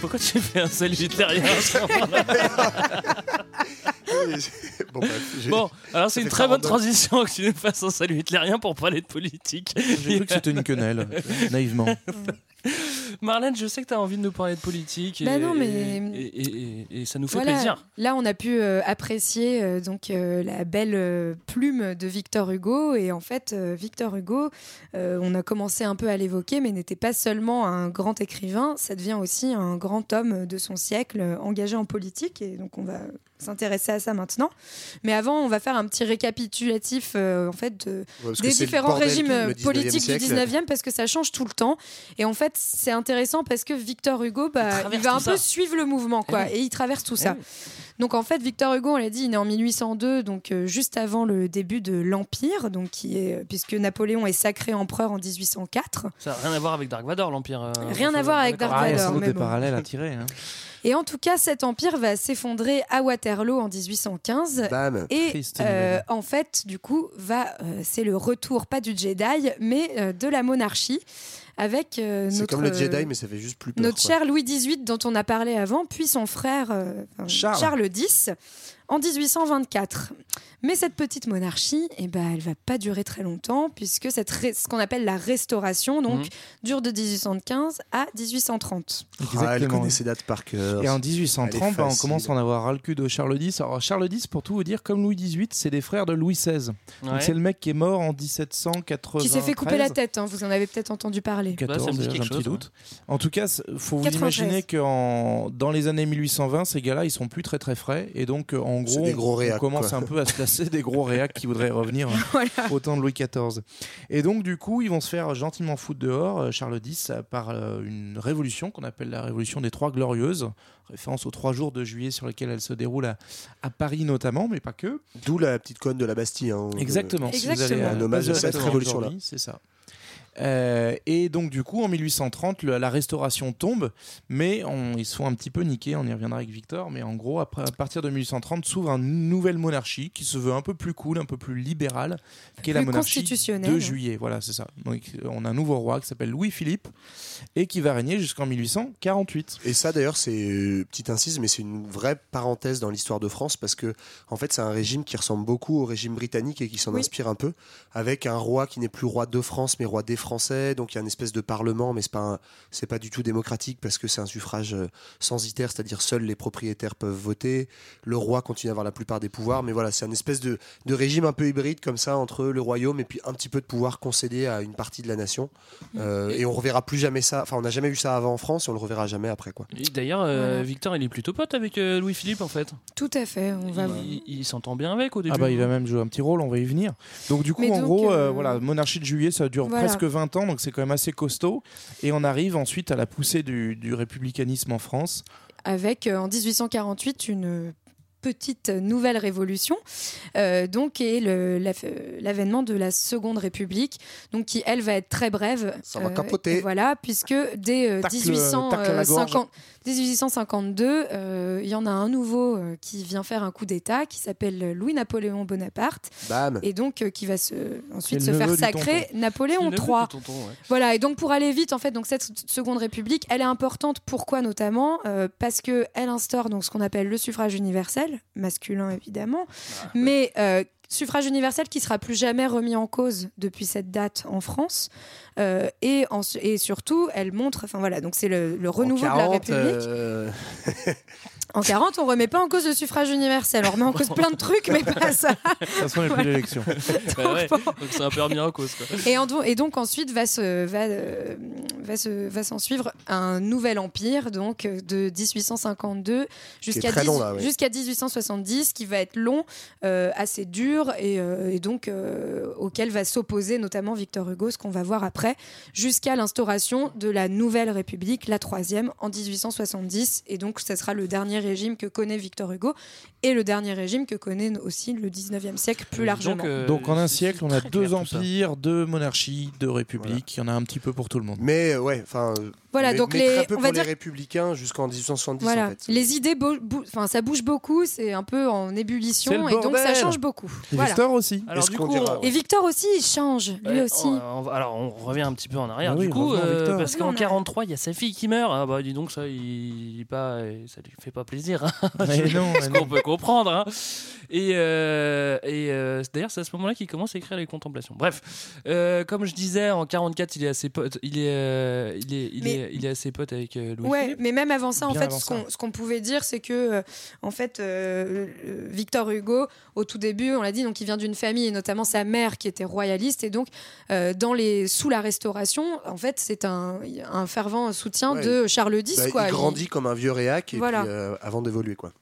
Pourquoi tu fais un salut hitlérien bon, bref, Bon, alors c'est une très bonne 42. transition que tu nous fasses un salut hitlérien pour parler de politique. J'ai cru que c'était une quenelle, naïvement. <laughs> Marlène, je sais que tu as envie de nous parler de politique et, Bah non, mais- et, et- et- et ça nous fait Voilà. plaisir. Là, on a pu euh, apprécier euh, donc euh, la belle plume de Victor Hugo. Et en fait, Victor Hugo, on a commencé un peu à l'évoquer, mais n'était pas seulement un grand écrivain, ça devient aussi un grand homme de son siècle, engagé en politique. Et donc, on va s'intéresser à ça maintenant. Mais avant, on va faire un petit récapitulatif euh, en fait de, des différents bordel, régimes euh, 19e politiques siècle. du 19e parce que ça change tout le temps. Et en fait, c'est intéressant parce que Victor Hugo, bah, il, va un peu suivre le mouvement, quoi, et il traverse tout ça. Donc en fait, Victor Hugo, on l'a dit, il est né en 1802, donc euh, juste avant le début de l'Empire, donc qui est puisque Napoléon est sacré empereur en 1804. Ça n'a rien à voir avec Dark Vador, l'Empire. euh, Rien à voir avec. Dark Ah, il y a Vador, sans doute mais des bon. parallèles à tirer. hein. Et en tout cas, cet empire va s'effondrer à Waterloo en 1815. Bam. Et euh, en fait, du coup, va, euh, c'est le retour pas du Jedi, mais euh, de la monarchie, avec euh, C'est notre comme le Jedi, mais ça fait juste plus peur. notre quoi. cher Louis XVIII dont on a parlé avant, puis son frère euh. Charles. X en 1824. Mais cette petite monarchie, eh ben, elle va pas durer très longtemps puisque cette ce qu'on appelle la restauration donc Mhm. dure de 1815 à 1830. Ah, elle Exactement. connaît ses dates par cœur. Et en Elle 1830, est bah, on commence à en avoir ras le cul de Charles X. Alors Charles X, pour tout vous dire, comme Louis XVIII, c'est des frères de Louis XVI. Donc c'est le mec qui est mort en 1793. Qui s'est fait couper la tête, hein, vous en avez peut-être entendu parler. 14, Ouais, ça me dit d'ailleurs, j'ai quelque un petit chose, doute. En tout cas, il faut vous 93. imaginer que en- dans les années 1820, ces gars-là, ils sont plus très très frais. Et donc, euh, en gros, on commence quoi. un peu à se placer <laughs> des gros réacs qui voudraient revenir <laughs> Voilà. au temps de Louis XIV. Et donc, du coup, ils vont se faire gentiment foutre dehors, euh, Charles X, par euh, une révolution qu'on appelle la révolution des Trois Glorieuses, référence aux trois jours de juillet sur lesquels elle se déroule à, à Paris notamment, mais pas que. D'où la petite conne de la Bastille. hein. Exactement. Si vous allez Exactement. à Un hommage à de cette Bastille révolution-là. C'est ça. Euh, et donc du coup en 1830 le- la restauration tombe mais on- ils se font un petit peu niquer on y reviendra avec Victor mais en gros après, à partir de 1830 s'ouvre une nouvelle monarchie qui se veut un peu plus cool un peu plus libérale qui est la monarchie constitutionnelle. de juillet voilà c'est ça donc on a un nouveau roi qui s'appelle Louis-Philippe et qui va régner jusqu'en 1848 Et ça, d'ailleurs, c'est euh, petite incise, mais c'est une vraie parenthèse dans l'histoire de France parce que, en fait, c'est un régime qui ressemble beaucoup au régime britannique et qui s'en Oui. inspire un peu, avec un roi qui n'est plus roi de France, mais roi des Français. Donc, il y a une espèce de parlement, mais c'est pas, un- c'est pas du tout démocratique parce que c'est un suffrage euh, censitaire, c'est-à-dire seuls les propriétaires peuvent voter. Le roi continue à avoir la plupart des pouvoirs, mais voilà, c'est une espèce de, de régime un peu hybride comme ça entre le royaume et puis un petit peu de pouvoir concédé à une partie de la nation. Euh, et on reverra plus jamais ça. Enfin, on n'a jamais vu ça avant en France et on le reverra jamais après, quoi. D'ailleurs, euh. Victor, il est plutôt pote avec euh, Louis-Philippe en fait. Tout à fait. On va. Il, il s'entend bien avec au début. Ah bah il va même jouer un petit rôle, on va y venir. Donc du coup Mais en donc, gros euh, euh, voilà, monarchie de juillet ça dure Voilà. presque 20 ans donc c'est quand même assez costaud et on arrive ensuite à la poussée du, du républicanisme en France. avec euh, en 1848 une petite nouvelle révolution, euh, donc et la- l'avènement de la Seconde République, donc qui elle va être très brève. euh, Ça va capoter. et voilà, puisque dès euh, Tacle- 1800, tacle à la euh, gorge. 50 dès 1852, euh, il y en a un nouveau euh, qui vient faire un coup d'État, qui s'appelle Louis-Napoléon Bonaparte, Bam. et donc euh, qui va se, ensuite se faire sacrer. Napoléon III. tonton, ouais. Voilà, et donc pour aller vite, en fait, donc cette seconde république, elle est importante. Pourquoi notamment Euh, Parce que elle instaure donc ce qu'on appelle le suffrage universel, masculin évidemment, mais euh, suffrage universel qui sera plus jamais remis en cause depuis cette date en France. Euh, et, en- et surtout, elle montre, enfin voilà, donc c'est le, le renouveau En de la 40, République. euh, En 40, on remet pas en cause le suffrage universel, on remet en cause plein de trucs, mais pas ça. De toute façon il n'y a plus d'élection. <laughs> Bah ouais, bon. donc c'est un peu remis en cause. Quoi. Et, en- et donc ensuite va se va euh, va se va s'en suivre un nouvel empire donc de 1852 jusqu'à très 10 long, là, ouais. jusqu'à 1870 qui va être long, euh, assez dur et, euh, et donc euh, auquel va s'opposer notamment Victor Hugo, ce qu'on va voir après, jusqu'à l'instauration de la nouvelle République, la troisième en 1870 et donc ce sera le dernier régime que connaît Victor Hugo et le dernier régime que connaît aussi le 19e siècle plus largement. Donc, euh, Donc en un siècle on a deux empires, deux monarchies, deux républiques, il y en a un petit peu pour tout le monde. Mais euh, ouais, enfin. Voilà, mais- donc mais les- très peu on pour va les dire- républicains jusqu'en 1870 Voilà, en fait. les idées, bou- bou- enfin ça bouge beaucoup, c'est un peu en ébullition et donc ça change beaucoup. Et Voilà. Victor aussi. Alors Est-ce du qu'on coup, dira, on- Et Victor aussi, il change, lui Ouais, aussi. on- on va- alors on revient un petit peu en arrière. Ah du oui, coup, euh, parce qu'en on a- 43, il y a sa fille qui meurt. Ah bah dis donc ça, il, il pas, ça lui fait pas plaisir. hein. Mais <laughs> non, Ce mais qu'on peut comprendre. hein. Et, euh, et euh, d'ailleurs, c'est à ce moment-là qu'il commence à écrire les contemplations. Bref, euh, comme je disais, en 44, il est assez pote. Il est, euh, il est, il Mais- est, il est assez pote avec euh, Louis. Ouais, Philippe. mais même avant ça, en Bien fait, ce qu'on pouvait dire, c'est que, euh, en fait, Victor Hugo, au tout début, on l'a dit, donc il vient d'une famille, et notamment sa mère qui était royaliste, et donc euh, dans les sous la Restauration, en fait, c'est un, un fervent soutien Ouais. de Charles X, Bah, quoi. il grandit comme un vieux réac et Voilà. puis, euh, avant d'évoluer quoi.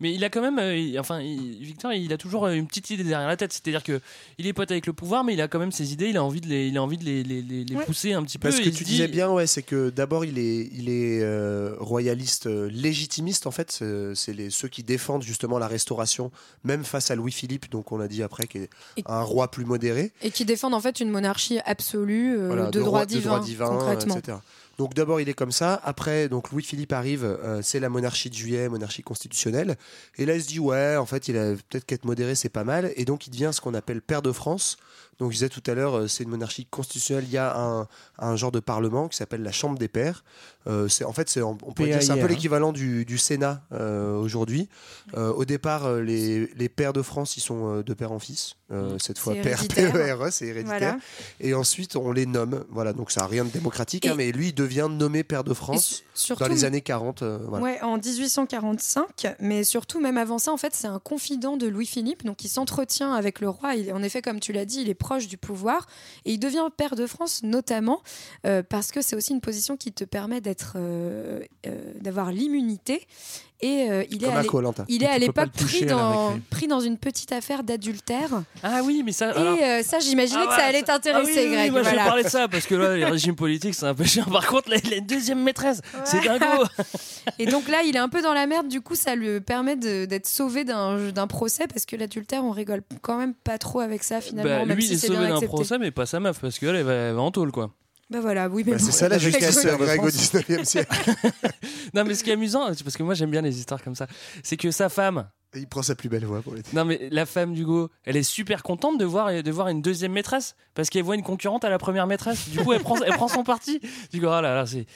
Mais il a quand même, euh, il- enfin, il- Victor, il a toujours euh, une petite idée derrière la tête. C'est-à-dire que il est pote avec le pouvoir, mais il a quand même ses idées. Il a envie de les, il a envie de les, les, les- les Ouais. pousser un petit peu. Parce que tu disais bien, ouais, c'est que d'abord il est, il est euh, royaliste euh, légitimiste en fait. C'est les ceux qui défendent justement la restauration, même face à Louis-Philippe, donc on l'a dit après, qui est Et- un roi plus modéré. Et qui défendent en fait une monarchie absolue euh, Voilà, de, roi- droit de divin, droit divin, concrètement. etc. Donc d'abord il est comme ça. Après donc Louis-Philippe arrive, euh, c'est la monarchie de juillet, monarchie constitutionnelle. Et là il se dit ouais, en fait il a peut-être qu'être modéré c'est pas mal. Et donc il devient ce qu'on appelle père de France. Donc je disais tout à l'heure, euh, c'est une monarchie constitutionnelle. Il y a un, un genre de parlement qui s'appelle la Chambre des pairs. Euh, c'est en fait c'est on pourrait dire c'est un peu hein. l'équivalent du, du Sénat euh, aujourd'hui. Euh, au départ les, les pairs de France ils sont de père en fils. Euh, cette fois père. PERE, c'est héréditaire. Voilà. Et ensuite, on les nomme. Voilà, donc ça n'a rien de démocratique, hein, mais lui, il devient nommé père de France surtout- dans les années 40. euh, voilà. Ouais, en 1845, mais surtout même avant ça, en fait, c'est un confident de Louis-Philippe, donc il s'entretient avec le roi. Il, en effet, comme tu l'as dit, il est proche du pouvoir et il devient père de France notamment euh, parce que c'est aussi une position qui te permet d'être, euh, euh, d'avoir l'immunité. Et euh, il, est il est à l'époque pris, dans, pris dans une petite affaire d'adultère. Ah oui, mais ça. Et alors- euh, ça, j'imaginais Ah que ça allait Ah oui, t'intéresser, oui, Greg. moi je vais voilà. parler de ça parce que là, les régimes politiques, c'est un peu <laughs> chiant. Par contre, la, la deuxième maîtresse, c'est dingo. <laughs> Et donc là, il est un peu dans la merde. Du coup, ça lui permet d'être sauvé d'un d'un procès parce que l'adultère, on rigole quand même pas trop avec ça finalement. Bah, même lui, si il est sauvé d'un procès, mais pas sa meuf parce qu'elle, elle va, elle va en tôle, quoi. Bah voilà, oui, mais Bah, bon, c'est ça la justice, Greg, au 19e siècle. <laughs> Non, mais ce qui est amusant, parce que moi j'aime bien les histoires comme ça, c'est que sa femme. Il prend sa plus belle voix pour les Non, mais la femme d'Hugo, elle est super contente de voir, de voir une deuxième maîtresse parce qu'elle voit une concurrente à la première maîtresse. Du coup, elle prend, elle prend son parti. Du coup, oh là là, c'est.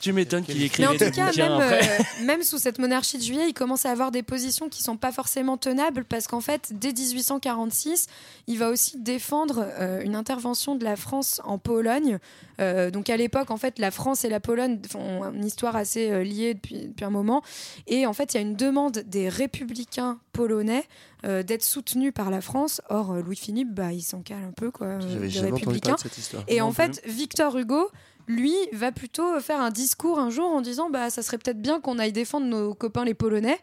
Tu m'étonnes qu'il Mais écrivait en tout cas, même, euh, même sous cette monarchie de juillet, il commence à avoir des positions qui sont pas forcément tenables parce qu'en fait, dès 1846, il va aussi défendre euh, une intervention de la France en Pologne. Euh, donc à l'époque, en fait, la France et la Pologne font une histoire assez euh, liée depuis, depuis un moment. Et en fait, il y a une demande des républicains polonais euh, d'être soutenus par la France. Or, Louis-Philippe, bah, il s'en cale un peu, quoi, euh, J'avais des jamais entendu républicains. parler de cette histoire. Et Non en plus. fait, Victor Hugo, lui, va plutôt faire un discours un jour en disant bah ça serait peut-être bien qu'on aille défendre nos copains les Polonais.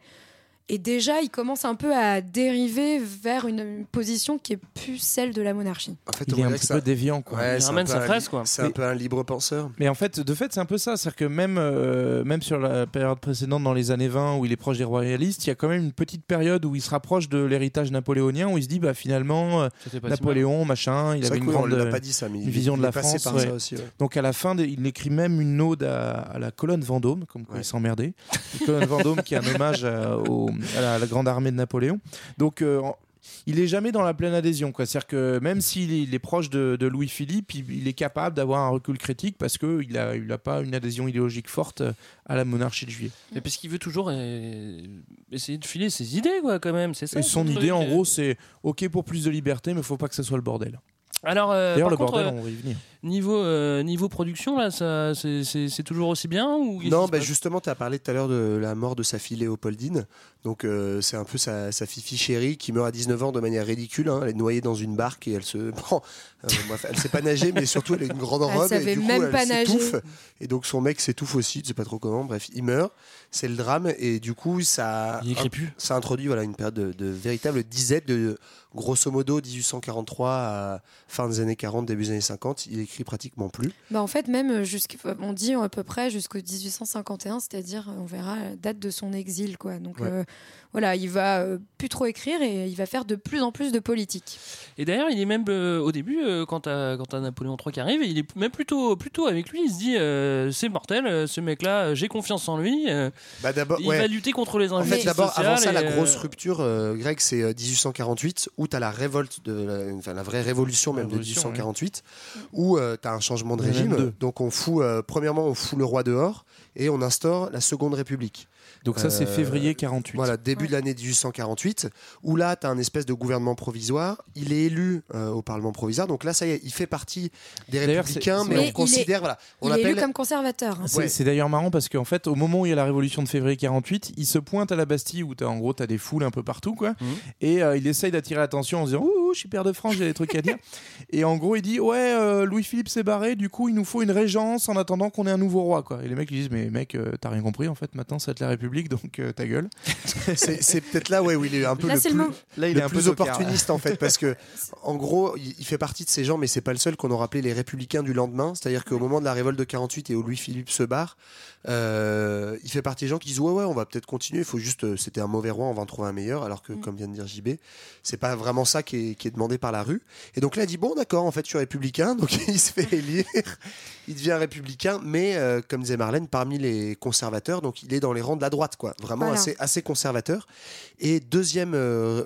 Et déjà, il commence un peu à dériver vers une, une position qui est plus celle de la monarchie. En fait, Il on est un petit peu déviant, quoi. Ouais, Il c'est un ramène peu sa quoi. C'est un peu un libre penseur. Mais en fait, de fait, c'est un peu ça. C'est-à-dire que même, euh, même sur la période précédente, dans les années 20, où il est proche des royalistes, il y a quand même une petite période où il se rapproche de l'héritage napoléonien, où il se dit, bah, finalement, euh, si Napoléon, machin, il avait une on grande euh, pas dit ça, mais une il- vision il de la France. par ouais. ça aussi, ouais. Donc à la fin, il écrit même une ode à, à la colonne Vendôme, comme quoi Ouais. il s'emmerdait. La colonne Vendôme qui est un hommage à, au- à la, grande armée de Napoléon. Donc euh, il est jamais dans la pleine adhésion. C'est-à-dire que même s'il est, proche de, de Louis-Philippe, il, il est capable d'avoir un recul critique parce qu'il n'a il a pas une adhésion idéologique forte à la monarchie de juillet. Mais parce qu'il veut toujours euh, essayer de filer ses idées, quoi, quand même. C'est ça. Et son idée, en gros, c'est OK pour plus de liberté, mais il faut pas que ça soit le bordel. Alors, euh, D'ailleurs, le contre, bordel, euh, on va y venir. niveau, euh, niveau production, là, ça, c'est- c'est c'est toujours aussi bien ou Non, bah justement, tu as parlé tout à l'heure de la mort de sa fille Léopoldine. Donc, euh, c'est un peu sa, sa fifi chérie qui meurt à 19 ans de manière ridicule. hein. Elle est noyée dans une barque et elle se. <laughs> Bon, euh, bref, elle sait pas nager, mais surtout, elle a une grande Elle robe. savait et du coup, même elle pas nager. s'étouffe. Et donc, son mec s'étouffe aussi, je sais pas trop comment. Bref, il meurt. C'est le drame. Et du coup, ça, Il écrit plus. ça introduit voilà, une période de, de véritable disette de grosso modo 1843 à fin des années 40, début des années 50. Il écrit pratiquement plus. Bah en fait, même jusqu'à, on dit à peu près jusqu'au 1851, c'est-à-dire, on verra la date de son exil, quoi. Donc Ouais. euh, voilà, il va euh, plus trop écrire et il va faire de plus en plus de politique. Et d'ailleurs, il est même euh, au début, euh, quand t'as quand t'as Napoléon III qui arrive, il est même plutôt plutôt avec lui. Il se dit, euh, c'est mortel, ce mec-là, j'ai confiance en lui. euh, Bah, d'abord, il ouais. va lutter contre les En injustices fait, d'abord, avant ça, la euh, grosse rupture, euh, Greg, c'est euh, 1848, où tu as la révolte, de la, enfin, la vraie révolution même Révolution, de 1848, où tu as un changement de en régime. Donc, on fout, euh, premièrement, on fout le roi dehors et on instaure la Seconde République. Donc ça, c'est Euh, février 48. Voilà, début de l'année 1848, où là, tu as un espèce de gouvernement provisoire. Il est élu euh, au Parlement provisoire. Donc là, ça y est, il fait partie des républicains, mais, Mais on est- considère, voilà, on il est élu comme conservateur. hein. C'est Ouais. d'ailleurs marrant parce qu'en fait, au moment où il y a la révolution de février 48, il se pointe à la Bastille où as, en gros, tu as des foules un peu partout, quoi. Mhm. Et euh, il essaye d'attirer l'attention en se disant Ouh, ouh, je suis père de France, j'ai des trucs à dire. <laughs> et en gros, il dit Ouais, euh, Louis-Philippe s'est barré, du coup, il nous faut une régence en attendant qu'on ait un nouveau roi, quoi. Et les mecs, ils disent Mais mec, euh, t'as rien compris, en fait, maintenant, ça va être la République, donc euh, ta gueule. <laughs> C'est c'est peut-être là ouais, où il est un peu Là, le plus, le mot. Là, il le est un peu plus opportuniste en fait, parce que <laughs> en gros, il, fait partie de ces gens, mais c'est pas le seul qu'on aurait appelé les républicains du lendemain. C'est-à-dire qu'au moment de la révolte de 48 et où Louis-Philippe se barre, euh, il fait partie des gens qui disent ouais ouais, on va peut-être continuer. Il faut juste, euh, c'était un mauvais roi, on va en trouver un meilleur. Alors que, comme vient de dire JB, c'est pas vraiment ça qui est, qui est demandé par la rue. Et donc là, il dit bon d'accord, en fait, je suis républicain, donc <laughs> il se fait élire, il devient républicain, mais euh, comme disait Marlène, parmi les conservateurs, donc il est dans les rangs de la droite, quoi, vraiment Voilà. assez assez conservateur. Et deuxième euh,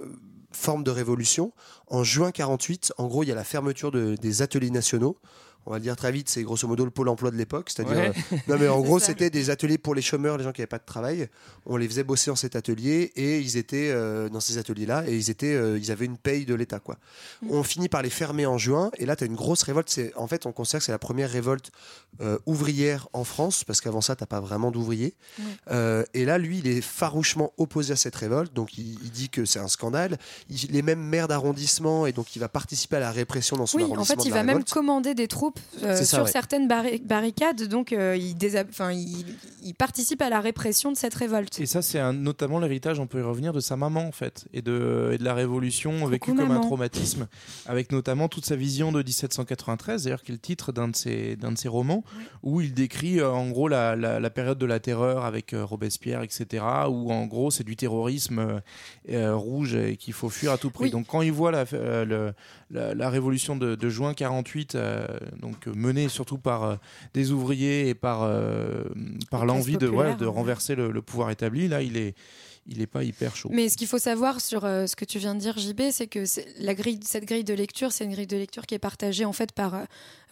forme de révolution, en juin 48, en gros, il y a la fermeture de- des ateliers nationaux. On va le dire très vite, c'est grosso modo le pôle emploi de l'époque. C'est-à-dire, Ouais. euh, non mais en <laughs> gros, c'était des ateliers pour les chômeurs, les gens qui n'avaient pas de travail. On les faisait bosser dans cet atelier et ils étaient euh, dans ces ateliers-là et ils étaient, euh, ils avaient une paye de l'État quoi. On finit par les fermer en juin et là, tu as une grosse révolte. C'est en fait, on considère que c'est la première révolte ouvrière en France parce qu'avant ça, t'as pas vraiment d'ouvriers. Euh, et là, lui, il est farouchement opposé à cette révolte, donc il, il dit que c'est un scandale. Il est même maire d'arrondissement et donc il va participer à la répression dans son Oui, en arrondissement. fait, il va même commander des troupes euh, ça, sur ouais. certaines barri- barricades, donc euh, il, désa- enfin, il, il participe à la répression de cette révolte. Et ça, c'est notamment l'héritage, on peut y revenir, de sa maman, en fait, et de, et de la Révolution vécue comme un traumatisme, avec notamment toute sa vision de 1793, d'ailleurs, qui est le titre d'un de ses, d'un de ses romans, où il décrit, euh, en gros, la, la- la période de la terreur avec euh, Robespierre, etc., où, en gros, c'est du terrorisme rouge et qu'il faut fuir à tout prix. Oui. Donc, quand il voit la, révolution de, de juin 48, euh, donc euh, menée surtout par euh, des ouvriers et par, euh, par l'envie de, populaire, de ouais. renverser le, le pouvoir établi, là, il est, il est pas hyper chaud. Mais ce qu'il faut savoir sur euh, ce que tu viens de dire, JB, c'est que la grille, cette grille de lecture, c'est une grille de lecture qui est partagée en fait par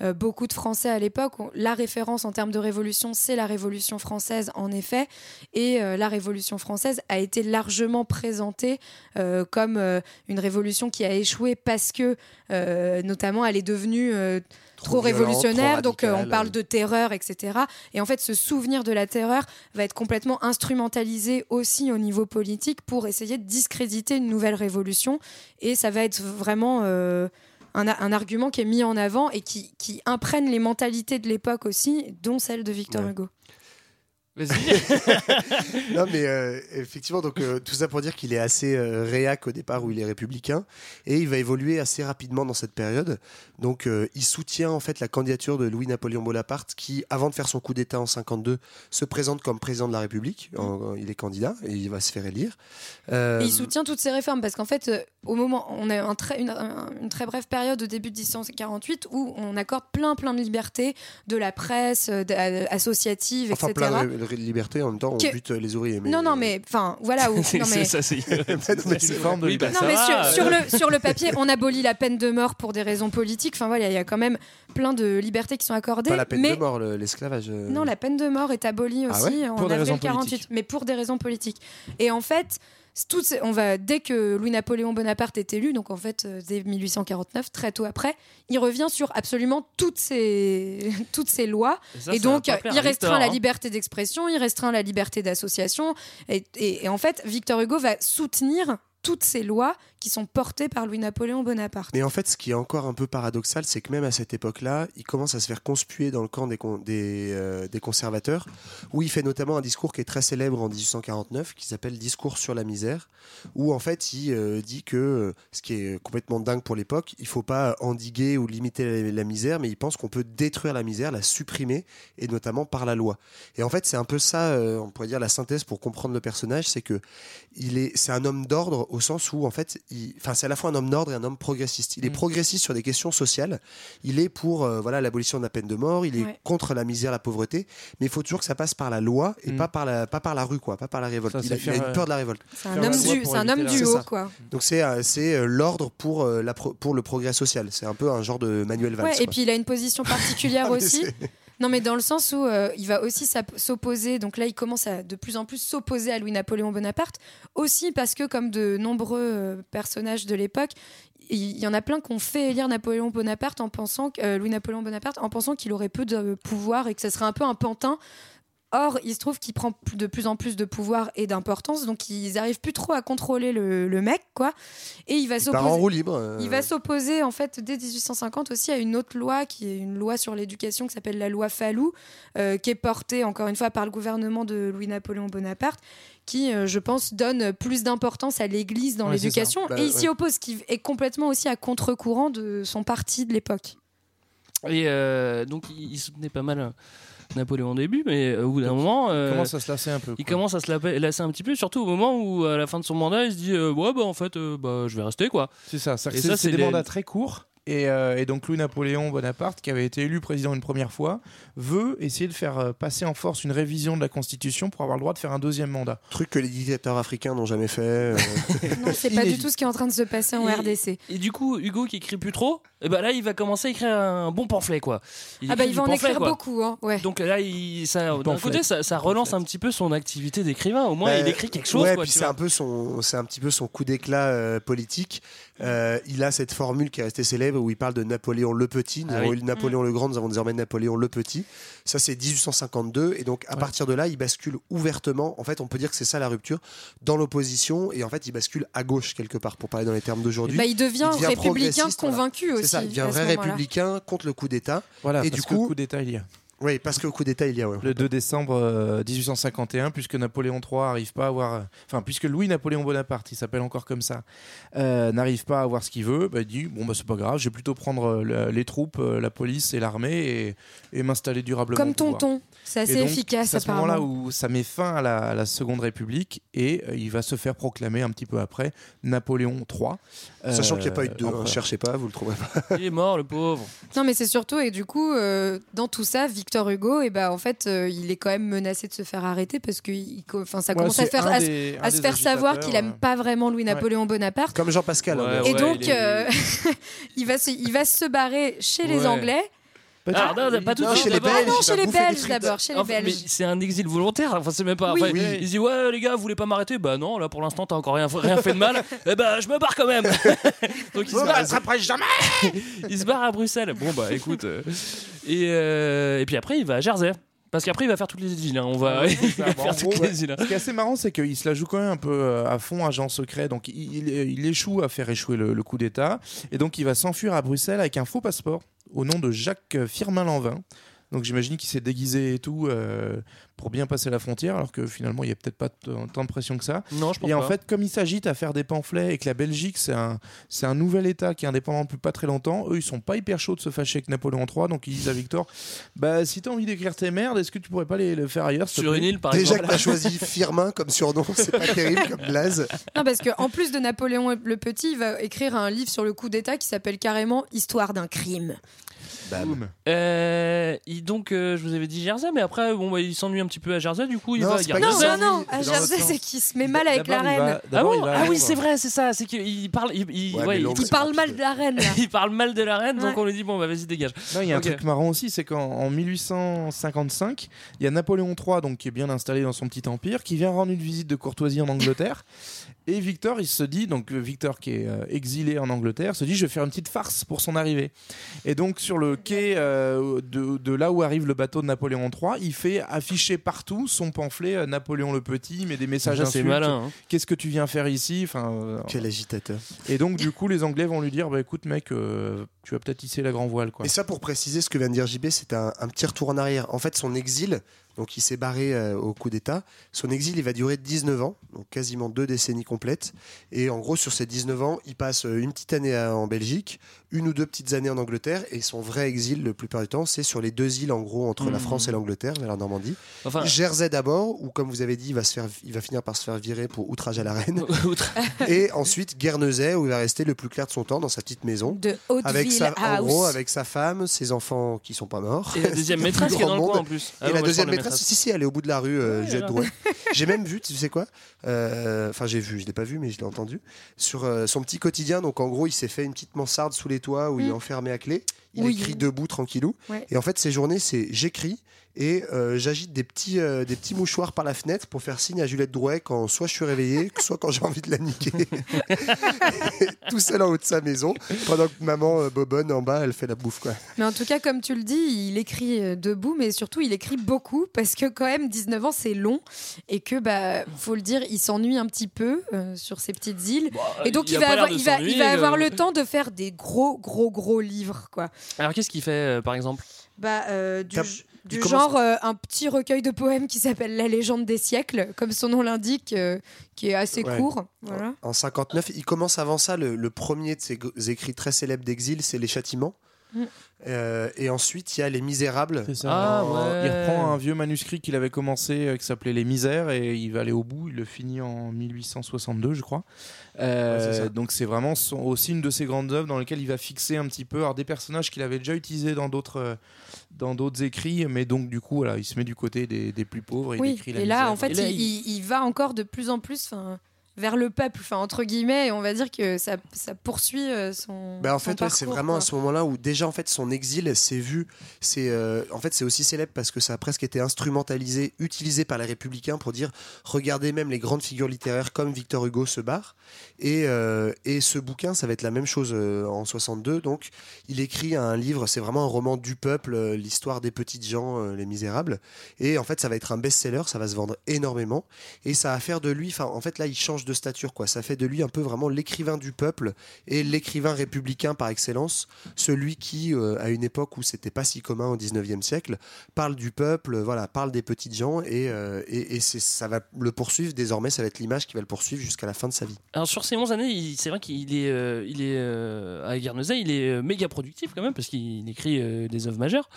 euh, beaucoup de Français à l'époque. La référence en termes de révolution, c'est la Révolution française, en effet. Et euh, la Révolution française a été largement présentée euh, comme une révolution qui a échoué parce que, notamment, elle est devenue trop, révolutionnaire. trop donc, euh, on parle de terreur, etc. Et en fait, ce souvenir de la terreur va être complètement instrumentalisé aussi au niveau politique pour essayer de discréditer une nouvelle révolution. Et ça va être vraiment euh, un, argument qui est mis en avant et qui, qui imprègne les mentalités de l'époque aussi, dont celle de Victor Ouais. Hugo. <laughs> non mais euh, effectivement donc euh, tout ça pour dire qu'il est assez euh, réac au départ où il est républicain et il va évoluer assez rapidement dans cette période. Donc euh, il soutient en fait la candidature de Louis-Napoléon Bonaparte qui avant de faire son coup d'état en 52 se présente comme président de la République. En- il est candidat et il va se faire élire. Euh, Et il soutient toutes ces réformes parce qu'en fait, euh, au moment, on a un très- une, un- une très brève période au début de 1748 où on accorde plein plein de libertés de la presse, associative, enfin etc. plein de, de liberté en même temps on Que- bute les ouvriers mais Non, non, mais enfin, voilà. où- <laughs> non, mais- ça, c'est <laughs> une <laughs> forme de bah, liberté. Non, mais va. sur, sur le, sur le papier, on abolit la peine de mort pour des raisons politiques. Enfin voilà, il y a quand même plein de libertés qui sont accordées. pas la peine mais de mort le- l'esclavage euh. non, la peine de mort est abolie Ah aussi ouais? en Pour avril raisons 48, politiques. mais pour des raisons politiques. Et en fait, on va dès que Louis-Napoléon Bonaparte est élu, donc en fait euh, dès 1849, très tôt après, il revient sur absolument toutes ces <laughs> toutes ces lois. et ça donc, il restreint Victor, la hein. liberté d'expression, il restreint la liberté d'association. Et, et- et en fait, Victor Hugo va soutenir toutes ces lois qui sont portées par Louis-Napoléon Bonaparte. Mais en fait, ce qui est encore un peu paradoxal, c'est que même à cette époque-là, il commence à se faire conspuer dans le camp des, euh, des conservateurs, où il fait notamment un discours qui est très célèbre en 1849, qui s'appelle Discours sur la misère, où en fait il euh, dit que, euh, ce qui est complètement dingue pour l'époque, il faut pas endiguer ou limiter la, misère, mais il pense qu'on peut détruire la misère, la supprimer, et notamment par la loi. Et en fait, c'est un peu ça, on pourrait dire la synthèse pour comprendre le personnage, c'est que il est, c'est un homme d'ordre au sens où en fait, enfin, c'est à la fois un homme d'ordre et un homme progressiste. Il est Mm. progressiste sur des questions sociales. Il est pour euh, voilà l'abolition de la peine de mort. Il est Ouais. contre la misère, la pauvreté. Mais il faut toujours que ça passe par la loi et Mm. pas par la pas par la rue quoi, pas par la révolte. Ça, il, c'est a, il a faire, une euh, peur de la révolte. C'est un homme du, c'est un homme haut, quoi. Donc c'est euh, c'est euh, l'ordre pour la pro- pour le progrès social. C'est un peu un genre de Manuel Valls. Ouais, et quoi. puis il a une position particulière <laughs> Ah, aussi. Non, mais dans le sens où euh, il va aussi s'opposer. Donc là, il commence à de plus en plus s'opposer à Louis-Napoléon Bonaparte. Aussi parce que, comme de nombreux euh, personnages de l'époque, il y en a plein qui ont fait élire Napoléon Bonaparte en pensant euh, Louis-Napoléon Bonaparte en pensant qu'il aurait peu de pouvoir et que ce serait un peu un pantin Or, il se trouve qu'il prend de plus en plus de pouvoir et d'importance, donc ils arrivent plus trop à contrôler le, le mec, quoi. Et il va en s'opposer. roue libre. euh, Il va s'opposer en fait dès 1850 aussi à une autre loi qui est une loi sur l'éducation qui s'appelle la loi Fallou, euh, qui est portée encore une fois par le gouvernement de Louis-Napoléon Bonaparte, qui euh, je pense donne plus d'importance à l'Église dans Ouais, l'éducation. Bah, et il s'y ouais. oppose, qui est complètement aussi à contre-courant de son parti de l'époque. Et euh, donc, il, il soutenait pas mal euh, Napoléon au début, mais euh, au bout d'un moment. euh, Il commence à se lasser un peu. il quoi? commence à se la- lasser un petit peu, surtout au moment où, à la fin de son mandat, il se dit euh, Ouais, bah en fait, bah, je vais rester quoi. C'est ça. c'est- Et C'est ça, c'est c'est des les- mandats très courts. Et, euh, et donc Louis-Napoléon Bonaparte, qui avait été élu président une première fois, veut essayer de faire euh, passer en force une révision de la Constitution pour avoir le droit de faire un deuxième mandat. Truc que les dictateurs africains n'ont jamais fait. euh, <laughs> Non, c'est pas du tout ce qui est en train de se passer en Et- RDC. Et du coup, Hugo qui écrit plus trop, et ben là, il va commencer à écrire un bon pamphlet quoi. Ah bah il va en pamphlet, écrire quoi. beaucoup, hein. ouais. Donc là, il, ça, d'un côté, ça, ça relance un petit peu son activité d'écrivain. Au moins, Bah, il écrit quelque chose. Ouais, quoi, puis tu c'est vois. un peu son, c'est un petit peu son coup d'éclat euh, politique. Euh, il a cette formule qui est restée célèbre où il parle de Napoléon le Petit. Nous Ah avons oui. eu Napoléon le Grand, nous avons désormais Napoléon le Petit. Ça, c'est 1852. Et donc, à Ouais. partir de là, il bascule ouvertement. En fait, on peut dire que c'est ça la rupture dans l'opposition. Et en fait, il bascule à gauche quelque part, pour parler dans les termes d'aujourd'hui. Bah, il devient, Il devient républicain voilà. convaincu aussi. C'est ça, il devient vrai républicain contre le coup d'État. Voilà. Et parce du que le coup- coup d'État il y a. Oui, parce le coup d'État, il y a. ouais. Le 2 décembre euh, 1851, puisque Napoléon III arrive pas à avoir, euh, enfin puisque Louis-Napoléon Bonaparte, il s'appelle encore comme ça, euh, n'arrive pas à avoir ce qu'il veut, bah, il dit bon bah c'est pas grave, je vais plutôt prendre euh, le- les troupes, euh, la police et l'armée et, et m'installer durablement. Comme. Tonton. C'est assez Et donc, efficace C'est à ce moment-là où ça met fin à la, à la Seconde République et euh, il va se faire proclamer un petit peu après Napoléon III. Sachant qu'il n'y a pas eu de deux. hein, cherchez pas, vous le trouverez pas. Il est mort, le pauvre. Non, mais c'est surtout, et du coup, euh, dans tout ça, Victor Hugo, et ben en fait, euh, il est quand même menacé de se faire arrêter parce que il co- enfin, ça Ouais, commence à, faire, à, se- des- un à se des faire savoir qu'il aime euh. pas vraiment Louis-Napoléon Bonaparte. Comme Jean-Pascal. hein, Ouais, Et ouais, donc, il est- euh, <laughs> il, va se, il va se barrer chez les. Anglais. Ah, non, non, pas tout de Non, suite, chez les d'abord. Ah Belges. non, chez les Belges d'abord, chez les Enfin, mais Belges. c'est un exil volontaire. Enfin, c'est même pas. Oui. enfin, Oui. Il se dit ouais les gars, vous voulez pas m'arrêter? Bah non, là pour l'instant t'as encore rien, rien fait de mal. <laughs> eh ben je me barre quand même. <laughs> Donc il se, barre, jamais <laughs> il se barre à Bruxelles. Bon bah écoute. euh, et, euh, et puis après il va à Jersey. Parce qu'après il va faire toutes les îles. hein. On va, il va Bon, en faire gros, toutes ouais. les îles. hein. Ce qui est assez marrant, c'est qu'il se la joue quand même un peu euh, à fond, agent secret. Donc, il, il- il échoue à faire échouer le, le coup d'État. Et donc, il va s'enfuir à Bruxelles avec un faux passeport au nom de Jacques euh, Firmin-Lanvin. Donc, j'imagine qu'il s'est déguisé et tout euh, pour bien passer la frontière, alors que finalement, il n'y a peut-être pas tant de pression que ça. Non, je pense Et en pas. fait, comme il s'agite à faire des pamphlets et que la Belgique, c'est un, c'est un nouvel État qui est indépendant depuis pas très longtemps, eux, ils sont pas hyper chauds de se fâcher avec Napoléon III. Donc, ils disent à Victor Bah, si t'as envie d'écrire tes merdes, est-ce que tu pourrais pas les, le faire ailleurs sur une île par Déjà exemple. que t'as choisi Firmin comme surnom, c'est pas terrible comme blaze. Non, parce qu'en plus de Napoléon le Petit, il va écrire un livre sur le coup d'État qui s'appelle carrément Histoire d'un crime. Boum. Euh, il- donc, euh, je vous avais dit Jersey, mais après, bon, bah, il s'ennuie un petit peu à Jersey, du coup, il Non, va c'est à pas Non, Jersey. grave. non, non, c'est à dans Jersey, c'est qu'il se met mal avec la D'abord, il reine. va- Ah d'abord, bon il va à Ah oui, Londres. c'est vrai, c'est ça. C'est qu'il parle, il, il- Ouais, ouais, mais il- Londres, Il c'est parle mal de la reine, là. <laughs> il parle mal de la reine, donc Ouais. on lui dit bon, bah vas-y, dégage. Non, il y a Ok. un truc marrant aussi, c'est qu'en en 1855, il y a Napoléon III, donc, qui est bien installé dans son petit empire, qui vient rendre une visite de courtoisie en Angleterre. <laughs> Et Victor, il se dit, donc Victor qui est euh, exilé en Angleterre, se dit, je vais faire une petite farce pour son arrivée. Et donc sur le quai euh, de, de là où arrive le bateau de Napoléon III, il fait afficher partout son pamphlet euh, Napoléon le Petit, mais des messages insultes. malin. hein. Qu'est-ce que tu viens faire ici? Enfin, euh, Quel agitateur. Et donc du coup, les Anglais vont lui dire, bah écoute mec, euh, tu vas peut-être hisser la grand voile. Quoi. Et ça, pour préciser ce que vient de dire JB, c'est un, un petit retour en arrière. En fait, son exil, donc il s'est barré euh, au coup d'État, son exil, il va durer 19 ans, donc quasiment deux décennies complètes. Et en gros, sur ces 19 ans, il passe euh, une petite année en Belgique, une ou deux petites années en Angleterre, et son vrai exil, le plupart du temps, c'est sur les deux îles, en gros, entre la Mhm. France et l'Angleterre, vers la Normandie. Enfin, Jersey d'abord, où, comme vous avez dit, il va, se faire, il va finir par se faire virer pour outrage à la reine. <laughs> et ensuite, Guernesey, où il va rester le plus clair de son temps, dans sa petite maison. De Avec sa, en House. gros, avec sa femme, ses enfants qui sont pas morts. et la deuxième <laughs> plus maîtresse qui est dans le coin en plus. Ah et non, la deuxième maîtresse, si, si, elle est au bout de la rue, euh, Ouais. J'ai même vu, tu sais quoi Euh, Enfin, j'ai vu, je l'ai pas vu, mais je l'ai entendu. Sur euh, son petit quotidien, donc en gros, il s'est fait une petite mansarde sous les toits où il est Mm. enfermé à clé. Il Oui. écrit debout, tranquillou. Ouais. Et en fait, ses journées, c'est j'écris et euh, j'agite des petits, euh, des petits mouchoirs par la fenêtre pour faire signe à Juliette Drouet quand soit je suis réveillé, soit quand j'ai envie de la niquer. <laughs> Tout seul en haut de sa maison, pendant que maman euh, Bobonne en bas, elle fait la bouffe. Quoi. Mais en tout cas, comme tu le dis, il écrit euh, debout, mais surtout il écrit beaucoup parce que quand même 19 ans c'est long et que bah faut le dire, il s'ennuie un petit peu euh, sur ces petites îles et donc il va avoir, il va, il va avoir euh. le temps de faire des gros gros gros livres quoi. Alors qu'est-ce qu'il fait euh, par exemple? Bah euh, du, du il commence- genre euh, un petit recueil de poèmes qui s'appelle La légende des siècles, comme son nom l'indique, euh, qui est assez Ouais. court. Voilà. En 59, il commence avant ça, le, le premier de ses écrits très célèbres d'exil, c'est Les Châtiments. Mm. Euh, et ensuite, il y a Les Misérables. C'est ça. Ah, Il ouais. reprend un vieux manuscrit qu'il avait commencé euh, qui s'appelait Les Misères et il va aller au bout. Il le finit en 1862, je crois. Euh, Ouais, c'est ça. donc c'est vraiment son- aussi une de ses grandes œuvres dans lesquelles il va fixer un petit peu alors, des personnages qu'il avait déjà utilisés dans d'autres euh, dans d'autres écrits, mais donc du coup voilà, il se met du côté des, des plus pauvres. Et il Oui, écrit la et là, misère. en fait, là, il, il- il va encore de plus en plus 'fin, vers le peuple, enfin entre guillemets, et on va dire que ça, ça poursuit euh, son. Bah, en fait, ouais, c'est vraiment quoi. à ce moment-là où déjà en fait son exil s'est vu. C'est euh, en fait c'est aussi célèbre parce que ça a presque été instrumentalisé, utilisé par les républicains pour dire regardez même les grandes figures littéraires comme Victor Hugo se barrent. Et, euh, et ce bouquin, ça va être la même chose euh, en 62. Donc il écrit un livre, c'est vraiment un roman du peuple, l'histoire des petites gens, les misérables. Et en fait, ça va être un best-seller, ça va se vendre énormément. Et ça va faire de lui, enfin en fait là, il change de stature quoi. Ça fait de lui un peu vraiment l'écrivain du peuple et l'écrivain républicain par excellence, celui qui, euh, à une époque où c'était pas si commun au 19e siècle, parle du peuple, euh, voilà, parle des petites gens et, euh, et, ça va le poursuivre. Désormais, ça va être l'image qui va le poursuivre jusqu'à la fin de sa vie. Alors sur ces 11 années, il- c'est vrai qu'il est, euh, il est euh, à Guernesey, il est euh, méga productif quand même parce qu'il écrit euh, des œuvres majeures.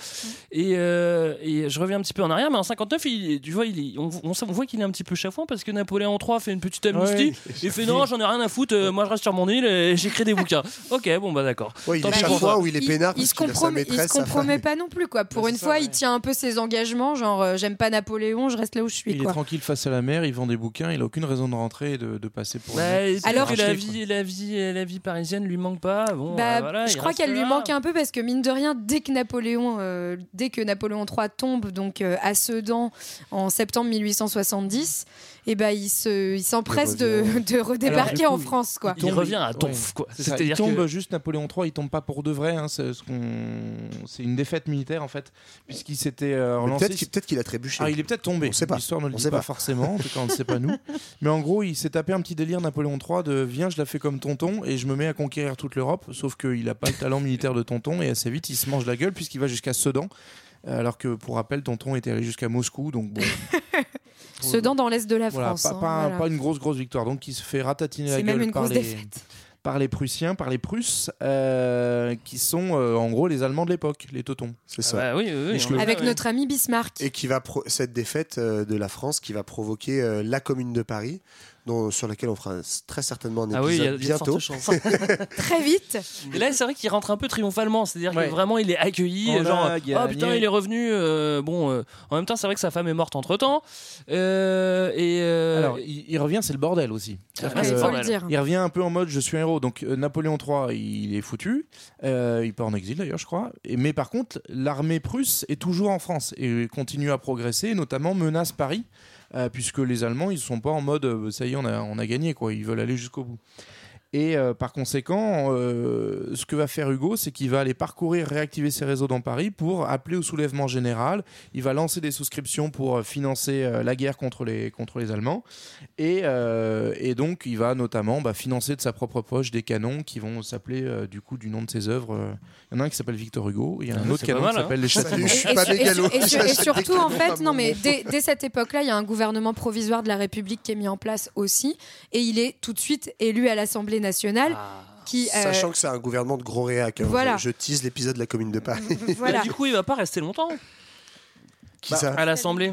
Et, euh, et je reviens un petit peu en arrière, mais en 59, il, tu vois, il est- on, on- on voit qu'il est un petit peu chafouin parce que Napoléon III fait une petite amnistie. Il fait non, j'en ai rien à foutre, euh, moi je reste sur mon île et j'écris des bouquins. <laughs> Ok, bon bah d'accord. Ouais, il Tant est pis pour il est peinard il parce se qu'il a sa compromet, il se maîtresse, sa compromet femme. pas non plus quoi. Pour Ouais, une c'est fois, il tient un peu ses engagements, genre euh, j'aime pas Napoléon, je reste là où je suis Il est quoi. tranquille face à la mer, il vend des bouquins, il a aucune raison de rentrer et de, de passer pour. Bah, un mec. c'est Alors que la vie, la vie, la vie parisienne lui manque pas. Bon, Bah, euh, voilà, je il crois reste qu'elle lui là. manque un peu parce que mine de rien, dès que Napoléon, euh, dès que Napoléon III tombe donc euh, à Sedan en septembre 1870, et ben il se, il s'empresse de, de redébarquer Alors, en France quoi. Il revient à Tonf, quoi. C'est ça, Il C'est-à-dire tombe que- juste Napoléon III, il tombe pas pour de vrai. hein, c'est ce qu'on- c'est une défaite militaire en fait, puisqu'il s'était euh, relancé. Peut-être qu'il a trébuché. Ah, il est peut-être tombé. On sait pas. L'histoire ne le On dit sait pas, pas. forcément. En tout cas, on ne sait pas nous. <laughs> Mais en gros, il s'est tapé un petit délire Napoléon III de viens, je la fais comme tonton et je me mets à conquérir toute l'Europe. Sauf qu'il n'a pas le talent militaire de tonton et assez vite, il se mange la gueule puisqu'il va jusqu'à Sedan. euh, Alors que pour rappel, tonton était allé jusqu'à Moscou, donc bon, <laughs> Sedan dans l'est de la voilà, France. pas, hein, pas- voilà. pas une grosse grosse victoire. Donc il se fait ratatiner la gueule même une par grosse les, défaite. par les Prussiens, par les Prusses, euh, qui sont euh, en gros les Allemands de l'époque, les Teutons. C'est Ah ça. bah oui, oui, oui, Avec notre ami Bismarck. Et qui va cette défaite euh, de la France qui va provoquer euh, la Commune de Paris, dont, sur laquelle on fera très certainement un Ah oui, il y a, épisode il y a de bientôt. <laughs> Très vite. Et là, c'est vrai qu'il rentre un peu triomphalement, c'est-à-dire Ouais. que vraiment il est accueilli, On genre oh putain il est revenu. euh, bon, euh, en même temps c'est vrai que sa femme est morte entre temps. et euh, Alors, il, il revient, c'est le bordel aussi. Que, c'est Il euh, bordel. dire. Revient un peu en mode je suis un héros. Donc euh, Napoléon III, il est foutu. Euh, il part en exil d'ailleurs, je crois. Et, mais par contre, l'armée prusse est toujours en France et continue à progresser, notamment menace Paris, puisque les Allemands, ils sont pas en mode euh, ça y est, on a, on a gagné, quoi. Ils veulent aller jusqu'au bout. Et euh, par conséquent, euh, ce que va faire Hugo, c'est qu'il va aller parcourir, réactiver ses réseaux dans Paris pour appeler au soulèvement général. Il va lancer des souscriptions pour euh, financer euh, la guerre contre les, contre les Allemands. Et, euh, et donc, il va notamment bah, financer de sa propre poche des canons qui vont s'appeler euh, du coup du nom de ses œuvres. Il y en a un qui s'appelle Victor Hugo, il y a un Ah, autre canon pas qui mal, hein. s'appelle les Châtiments. Et, et et surtout, en fait, non, mais dès, dès cette époque-là, il y a un gouvernement provisoire de la République qui est mis en place aussi, et il est tout de suite élu à l'Assemblée nationale. Ah. Qui, euh, Sachant que c'est un gouvernement de gros réac. hein. Voilà. Je, je tease l'épisode de la Commune de Paris. <laughs> voilà. Du coup, il va pas rester longtemps Qui ça à l'Assemblée.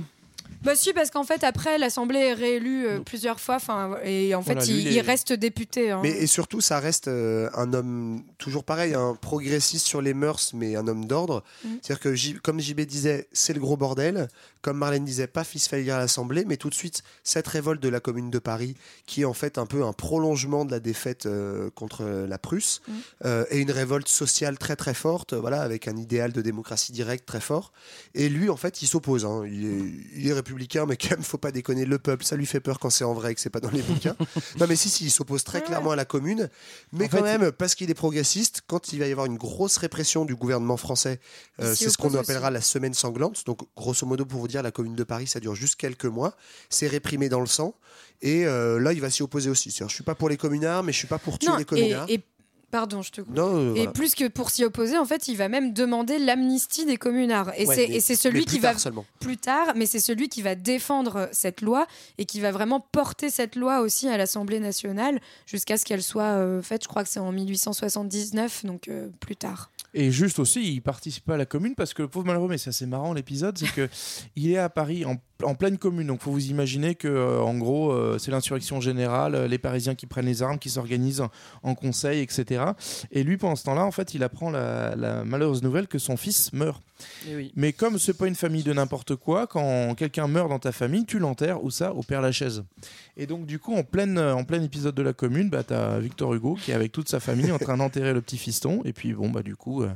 Bah si, parce qu'en fait, après, l'Assemblée est réélue euh, plusieurs fois, enfin, et en fait, Voilà, il, il est- il reste député. hein. Mais et surtout, ça reste euh, un homme toujours pareil, un progressiste sur les mœurs, mais un homme d'ordre. Mm. C'est-à-dire que, comme JB disait, c'est le gros bordel. Comme Marlène disait, pas fils faillir à l'Assemblée, mais tout de suite, cette révolte de la Commune de Paris, qui est en fait un peu un prolongement de la défaite euh, contre la Prusse, Mm. euh, et une révolte sociale très très forte, euh, voilà, avec un idéal de démocratie directe très fort. Et lui, en fait, il s'oppose. hein. Il, est, il est républicain, mais quand même, faut pas déconner. Le peuple, ça lui fait peur quand c'est en vrai et que c'est pas dans les bouquins. <laughs> non, mais si, si, il s'oppose très clairement à la commune. Mais En quand fait, même, parce qu'il est progressiste, quand il va y avoir une grosse répression du gouvernement français, euh, c'est ce qu'on appellera aussi. la semaine sanglante. Donc, grosso modo, pour vous dire, la commune de Paris, ça dure juste quelques mois. C'est réprimé dans le sang. Et euh, là, il va s'y opposer aussi. Je suis pas pour les communards, mais je suis pas pour tuer Non, les communards. et- pardon, je te coupe. Non, euh, Et plus que pour s'y opposer, en fait, il va même demander l'amnistie des communards. Et Ouais, c'est celui qui va seulement. plus tard, mais c'est celui qui va défendre cette loi et qui va vraiment porter cette loi aussi à l'Assemblée nationale jusqu'à ce qu'elle soit euh, faite. Je crois que c'est en 1879, donc euh, plus tard. Et juste aussi, il participe pas à la commune parce que le pauvre malheureux, mais c'est assez marrant l'épisode, c'est que il est à Paris en, en pleine commune. Donc, faut vous imaginer que, euh, en gros, euh, c'est l'insurrection générale, euh, les Parisiens qui prennent les armes, qui s'organisent en, conseil, etc. Et lui, pendant ce temps-là, en fait, il apprend la, la malheureuse nouvelle que son fils meurt. Eh oui. Mais comme c'est pas une famille de n'importe quoi, quand quelqu'un meurt dans ta famille, tu l'enterres ou ça au Père Lachaise. Et donc du coup, en pleine en plein épisode de la commune, bah t'as Victor Hugo qui est avec toute sa famille en train d'enterrer le petit fiston. Et puis bon bah du coup, euh,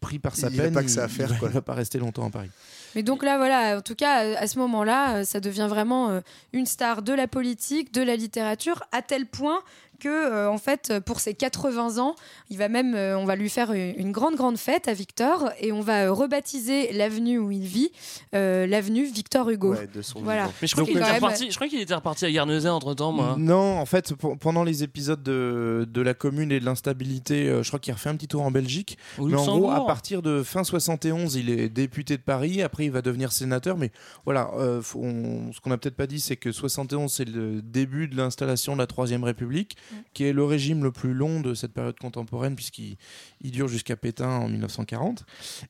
pris par sa Il a peine, pas que ça à faire, il, quoi. il va pas rester longtemps à Paris. Mais donc là, voilà, en tout cas, à ce moment-là, euh, ça devient vraiment euh, une star de la politique, de la littérature, à tel point que, euh, en fait, pour ses 80 ans, il va même, euh, on va lui faire une une grande, grande fête à Victor et on va euh, rebaptiser l'avenue où il vit, euh, l'avenue Victor Hugo. Ouais, de son voilà. Mais je crois qu'il était même- reparti. Était à Guernesey entre temps, moi. Non, en fait, pendant les épisodes de, de la commune et de l'instabilité, je crois qu'il refait un petit tour en Belgique. Au mais en gros, à partir de fin 71, il est député de Paris. Après, il va devenir sénateur. Mais voilà, euh, faut- on- ce qu'on n'a peut-être pas dit, c'est que 71, c'est le début de l'installation de la Troisième République, qui est le régime le plus long de cette période contemporaine, puisqu'il il dure jusqu'à Pétain en 1940.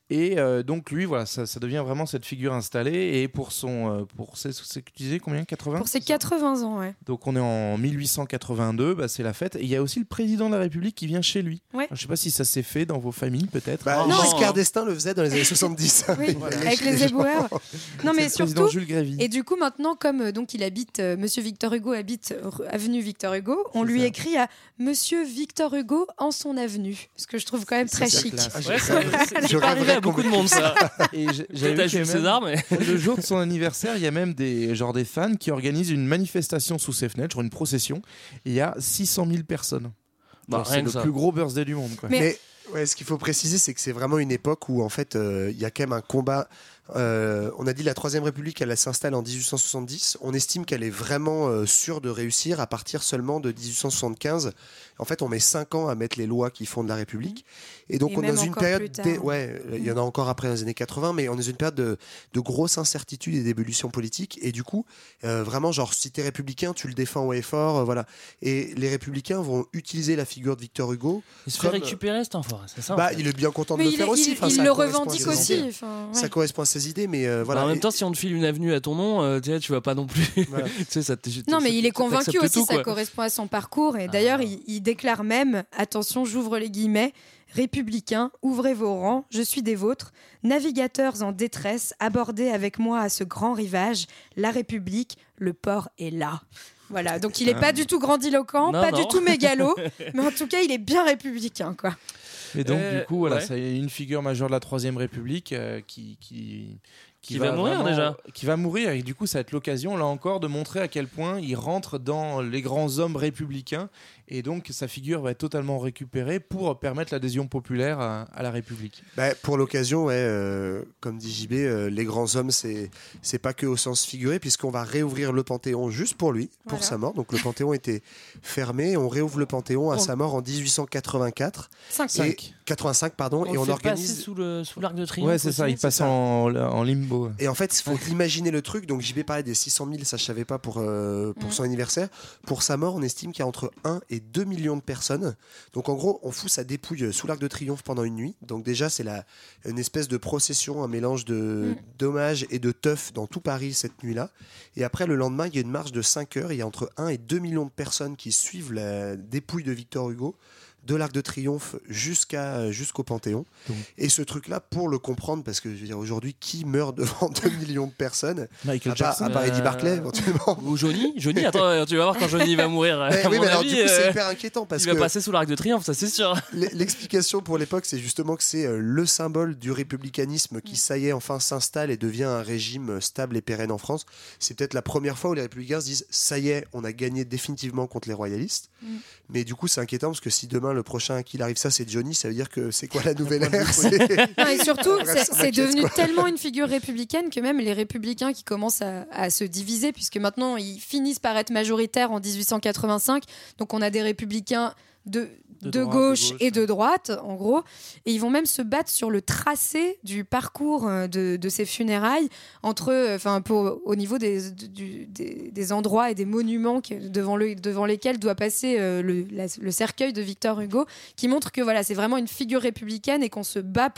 Et euh, donc, lui, voilà, ça, ça devient vraiment cette figure installée. Et pour son. euh, pour ses, tu disais combien 80 Pour ses 80 ans, ouais. donc on est en 1882, bah, c'est la fête. Et il y a aussi le président de la République qui vient chez lui. Ouais. Alors, je sais pas si ça s'est fait dans vos familles, peut-être. Bah, Non, Giscard d'Estaing le faisait dans les années 70. Oui, <laughs> Voilà. avec les <laughs> Non, mais surtout. Jules Grévy. Et du coup, maintenant, comme euh, donc il habite, euh, Monsieur Victor Hugo habite euh, avenue Victor Hugo, on lui ça. écrit à Monsieur Victor Hugo en son avenue, ce que je trouve quand même très chic. classe. Ouais, ça- c'est Je pas arrivé rêverais à beaucoup de monde, ça. Et j'ai- j'avais vu César, mais. le jour de son <laughs> anniversaire, il y a même des, genre des fans qui organisent une manifestation sous ses fenêtres, genre une procession. Il y a 600 000 personnes. Bah, c'est le ça. plus gros birthday du monde. Quoi. Mais- Mais ouais, ce qu'il faut préciser, c'est que c'est vraiment une époque où en fait euh, il y a quand même un combat. Euh, on a dit la Troisième République, elle s'installe en 1870. On estime qu'elle est vraiment euh, sûre de réussir à partir seulement de 1875. En fait, on met 5 ans à mettre les lois qui fondent la République. Et donc Et on est dans une période, dé- ouais, il y en a encore après les années 80, mais on est dans une période de, de grosse incertitude et d'évolution politique. Et du coup, euh, vraiment, genre, si t'es républicain, tu le défends haut et fort, euh, voilà. Et les républicains vont utiliser la figure de Victor Hugo. Il se fait Comme- récupérer cet enfoiré, c'est ça en Bah, fait. il est bien content de Mais le il, faire est- aussi. il- Enfin, il ça le revendique aussi. enfin, ouais. Ça correspond à ses idées, mais euh, voilà. Bah, en même Et- temps, si on te file une avenue à ton nom, euh, tu vas pas non plus. Voilà. <laughs> tu sais, ça te- Non, mais ça- il est convaincu aussi, tout, ça correspond à son parcours. Et d'ailleurs, il, il déclare même, attention, j'ouvre les guillemets, Républicains, ouvrez vos rangs, je suis des vôtres, navigateurs en détresse, abordez avec moi à ce grand rivage, la République, le port est là. Voilà, donc il n'est Ah. pas du tout grandiloquent, Non, pas non. du tout mégalo, <laughs> mais en tout cas, il est bien républicain, quoi. Et donc, Euh, du coup, voilà, ouais. une figure majeure de la Troisième République euh, qui, qui, Qui va mourir, déjà. Qui va mourir, et du coup, ça va être l'occasion, là encore, de montrer à quel point il rentre dans les grands hommes républicains, et donc sa figure va être totalement récupérée pour permettre l'adhésion populaire à, à la République. Bah, pour l'occasion, ouais, euh, comme dit JB, euh, les grands hommes, c'est c'est pas que au sens figuré, puisqu'on va réouvrir le Panthéon juste pour lui, pour Voilà. sa mort. Donc le Panthéon <laughs> était fermé, on réouvre le Panthéon à On- sa mort en 1884, Cinq. et 85 pardon, On et on organise. sous le sous l'arc de triomphe. Ouais, c'est ça, il passe ça. en, en limbo. Et en fait, il faut imaginer le truc. Donc, JB parlait des 600 000, ça je savais pas pour, euh, pour Mm. son anniversaire. Pour sa mort, on estime qu'il y a entre 1 et 2 millions de personnes. Donc, en gros, on fout sa dépouille sous l'Arc de Triomphe pendant une nuit. Donc, déjà, c'est la, une espèce de procession, un mélange de d'hommages et de teuf dans tout Paris cette nuit-là. Et après, le lendemain, il y a une marche de 5 heures. Il y a entre 1 et 2 millions de personnes qui suivent la dépouille de Victor Hugo de l'Arc de Triomphe jusqu'à jusqu'au Panthéon. Et ce truc-là, pour le comprendre, parce que je veux dire, aujourd'hui, qui meurt devant <laughs> 2 millions de personnes? Michael à part, Jackson. à part Eddie Euh, Barclay, éventuellement. Ou Johnny Johnny, attends, <laughs> tu vas voir quand Johnny va mourir. à Eh oui, mon mais alors, avis, du coup, c'est euh, hyper inquiétant parce il va que passer sous l'arc de triomphe, ça c'est sûr. <laughs> l'explication pour l'époque, c'est justement que c'est euh, le symbole du républicanisme qui, ça y est, enfin s'installe et devient un régime stable et pérenne en France. C'est peut-être la première fois où les républicains se disent ça y est, on a gagné définitivement contre les royalistes. Mm. Mais du coup, c'est inquiétant parce que si demain le prochain à qui il arrive ça, c'est Johnny, ça veut dire que c'est quoi la <laughs> nouvelle ère Non, et surtout, <laughs> c'est devenu quoi. tellement une figure républicaine que même les républicains qui commencent à, à se diviser, puisque maintenant ils finissent par être majoritaires en 1885, donc on a des républicains de, De de, droite, de gauche, et de droite, en gros, et ils vont même se battre sur le tracé du parcours euh, de, de ces funérailles, entre, euh, enfin, pour- au niveau des, du- des, des endroits et des monuments que- devant, le, devant lesquels doit passer euh, le, la- le cercueil de Victor Hugo, qui montre que voilà, c'est vraiment une figure républicaine et qu'on se bat.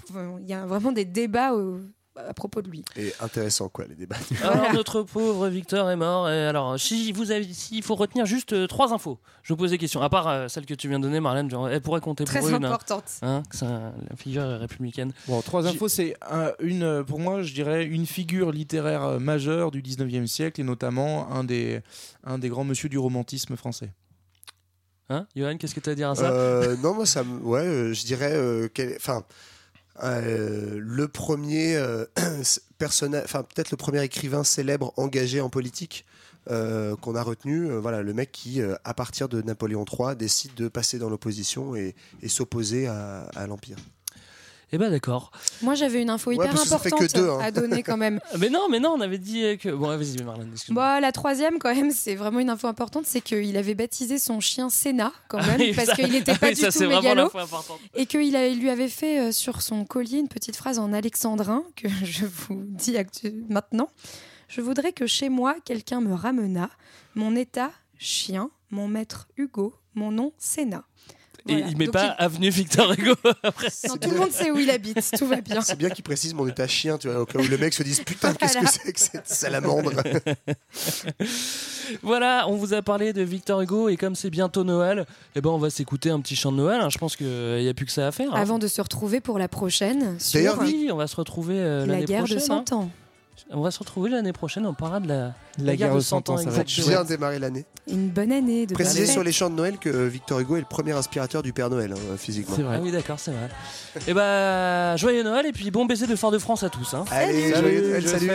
Il y a vraiment des débats au- à propos de lui. Et intéressant, quoi, les débats. <laughs> Alors notre pauvre Victor est mort. Et alors, si vous avez, s'il faut retenir juste euh, trois infos, je vous pose des questions. À part euh, celle que tu viens de donner, Marlène, genre, elle pourrait compter Très pour une. hein. importante. Hein, que c'est un- la figure républicaine. Bon, trois infos, c'est un- une, euh, pour moi, je dirais, une figure littéraire euh, majeure du 19e siècle et notamment un des, un des grands monsieur du romantisme français. Hein, Johan, qu'est-ce que tu as à dire à ça? Euh, non, moi, ça me. Ouais, euh, je dirais. euh, quel- Enfin. Euh, le premier euh, <clears throat> personnage, enfin peut-être le premier écrivain célèbre engagé en politique euh, qu'on a retenu, voilà, le mec qui, à partir de Napoléon III, décide de passer dans l'opposition et, s'opposer à l'Empire. Eh ben d'accord. Moi, j'avais une info hyper que importante deux, hein. à donner quand même. <laughs> Mais non, mais non, on avait dit euh, que. Bon, vas-y, Marlène, excuse-moi. Bah, la troisième, quand même, c'est vraiment une info importante, c'est qu'il avait baptisé son chien Sénat, quand Ah même, oui, parce qu'il n'était ah pas oui, du ça, tout c'est vraiment mégalo, et qu'il lui avait fait euh, sur son collier une petite phrase en alexandrin, que <laughs> je vous dis maintenant. Je voudrais que chez moi, quelqu'un me ramenât, mon état, chien, mon maître Hugo, mon nom, Sénat. Et Voilà. il met Donc, pas avenue Victor Hugo <laughs> après. Non, tout le monde sait où il habite, tout va bien. C'est bien qu'il précise mon état chien, tu vois, au cas où le mec se dise putain, qu'est-ce que Voilà. c'est que cette salamandre? Voilà, on vous a parlé de Victor Hugo et comme c'est bientôt Noël, eh ben on va s'écouter un petit chant de Noël. hein. Je pense qu'il n'y a plus que ça à faire. hein. Avant de se retrouver pour la prochaine, sur D'ailleurs, oui, on va se retrouver euh, la l'année guerre prochaine. de 100 ans. On va se retrouver l'année prochaine, on parlera de la, La guerre de 100 ans, ça va être. Bien démarrer l'année. Une bonne année de Préciser sur les chants de Noël que Victor Hugo est le premier inspirateur du Père Noël, hein, physiquement. C'est vrai. Ah oui, d'accord, c'est vrai. et bah, joyeux Noël et puis bon baiser de Fort-de-France à tous. Hein. Allez, joyeux Noël, salut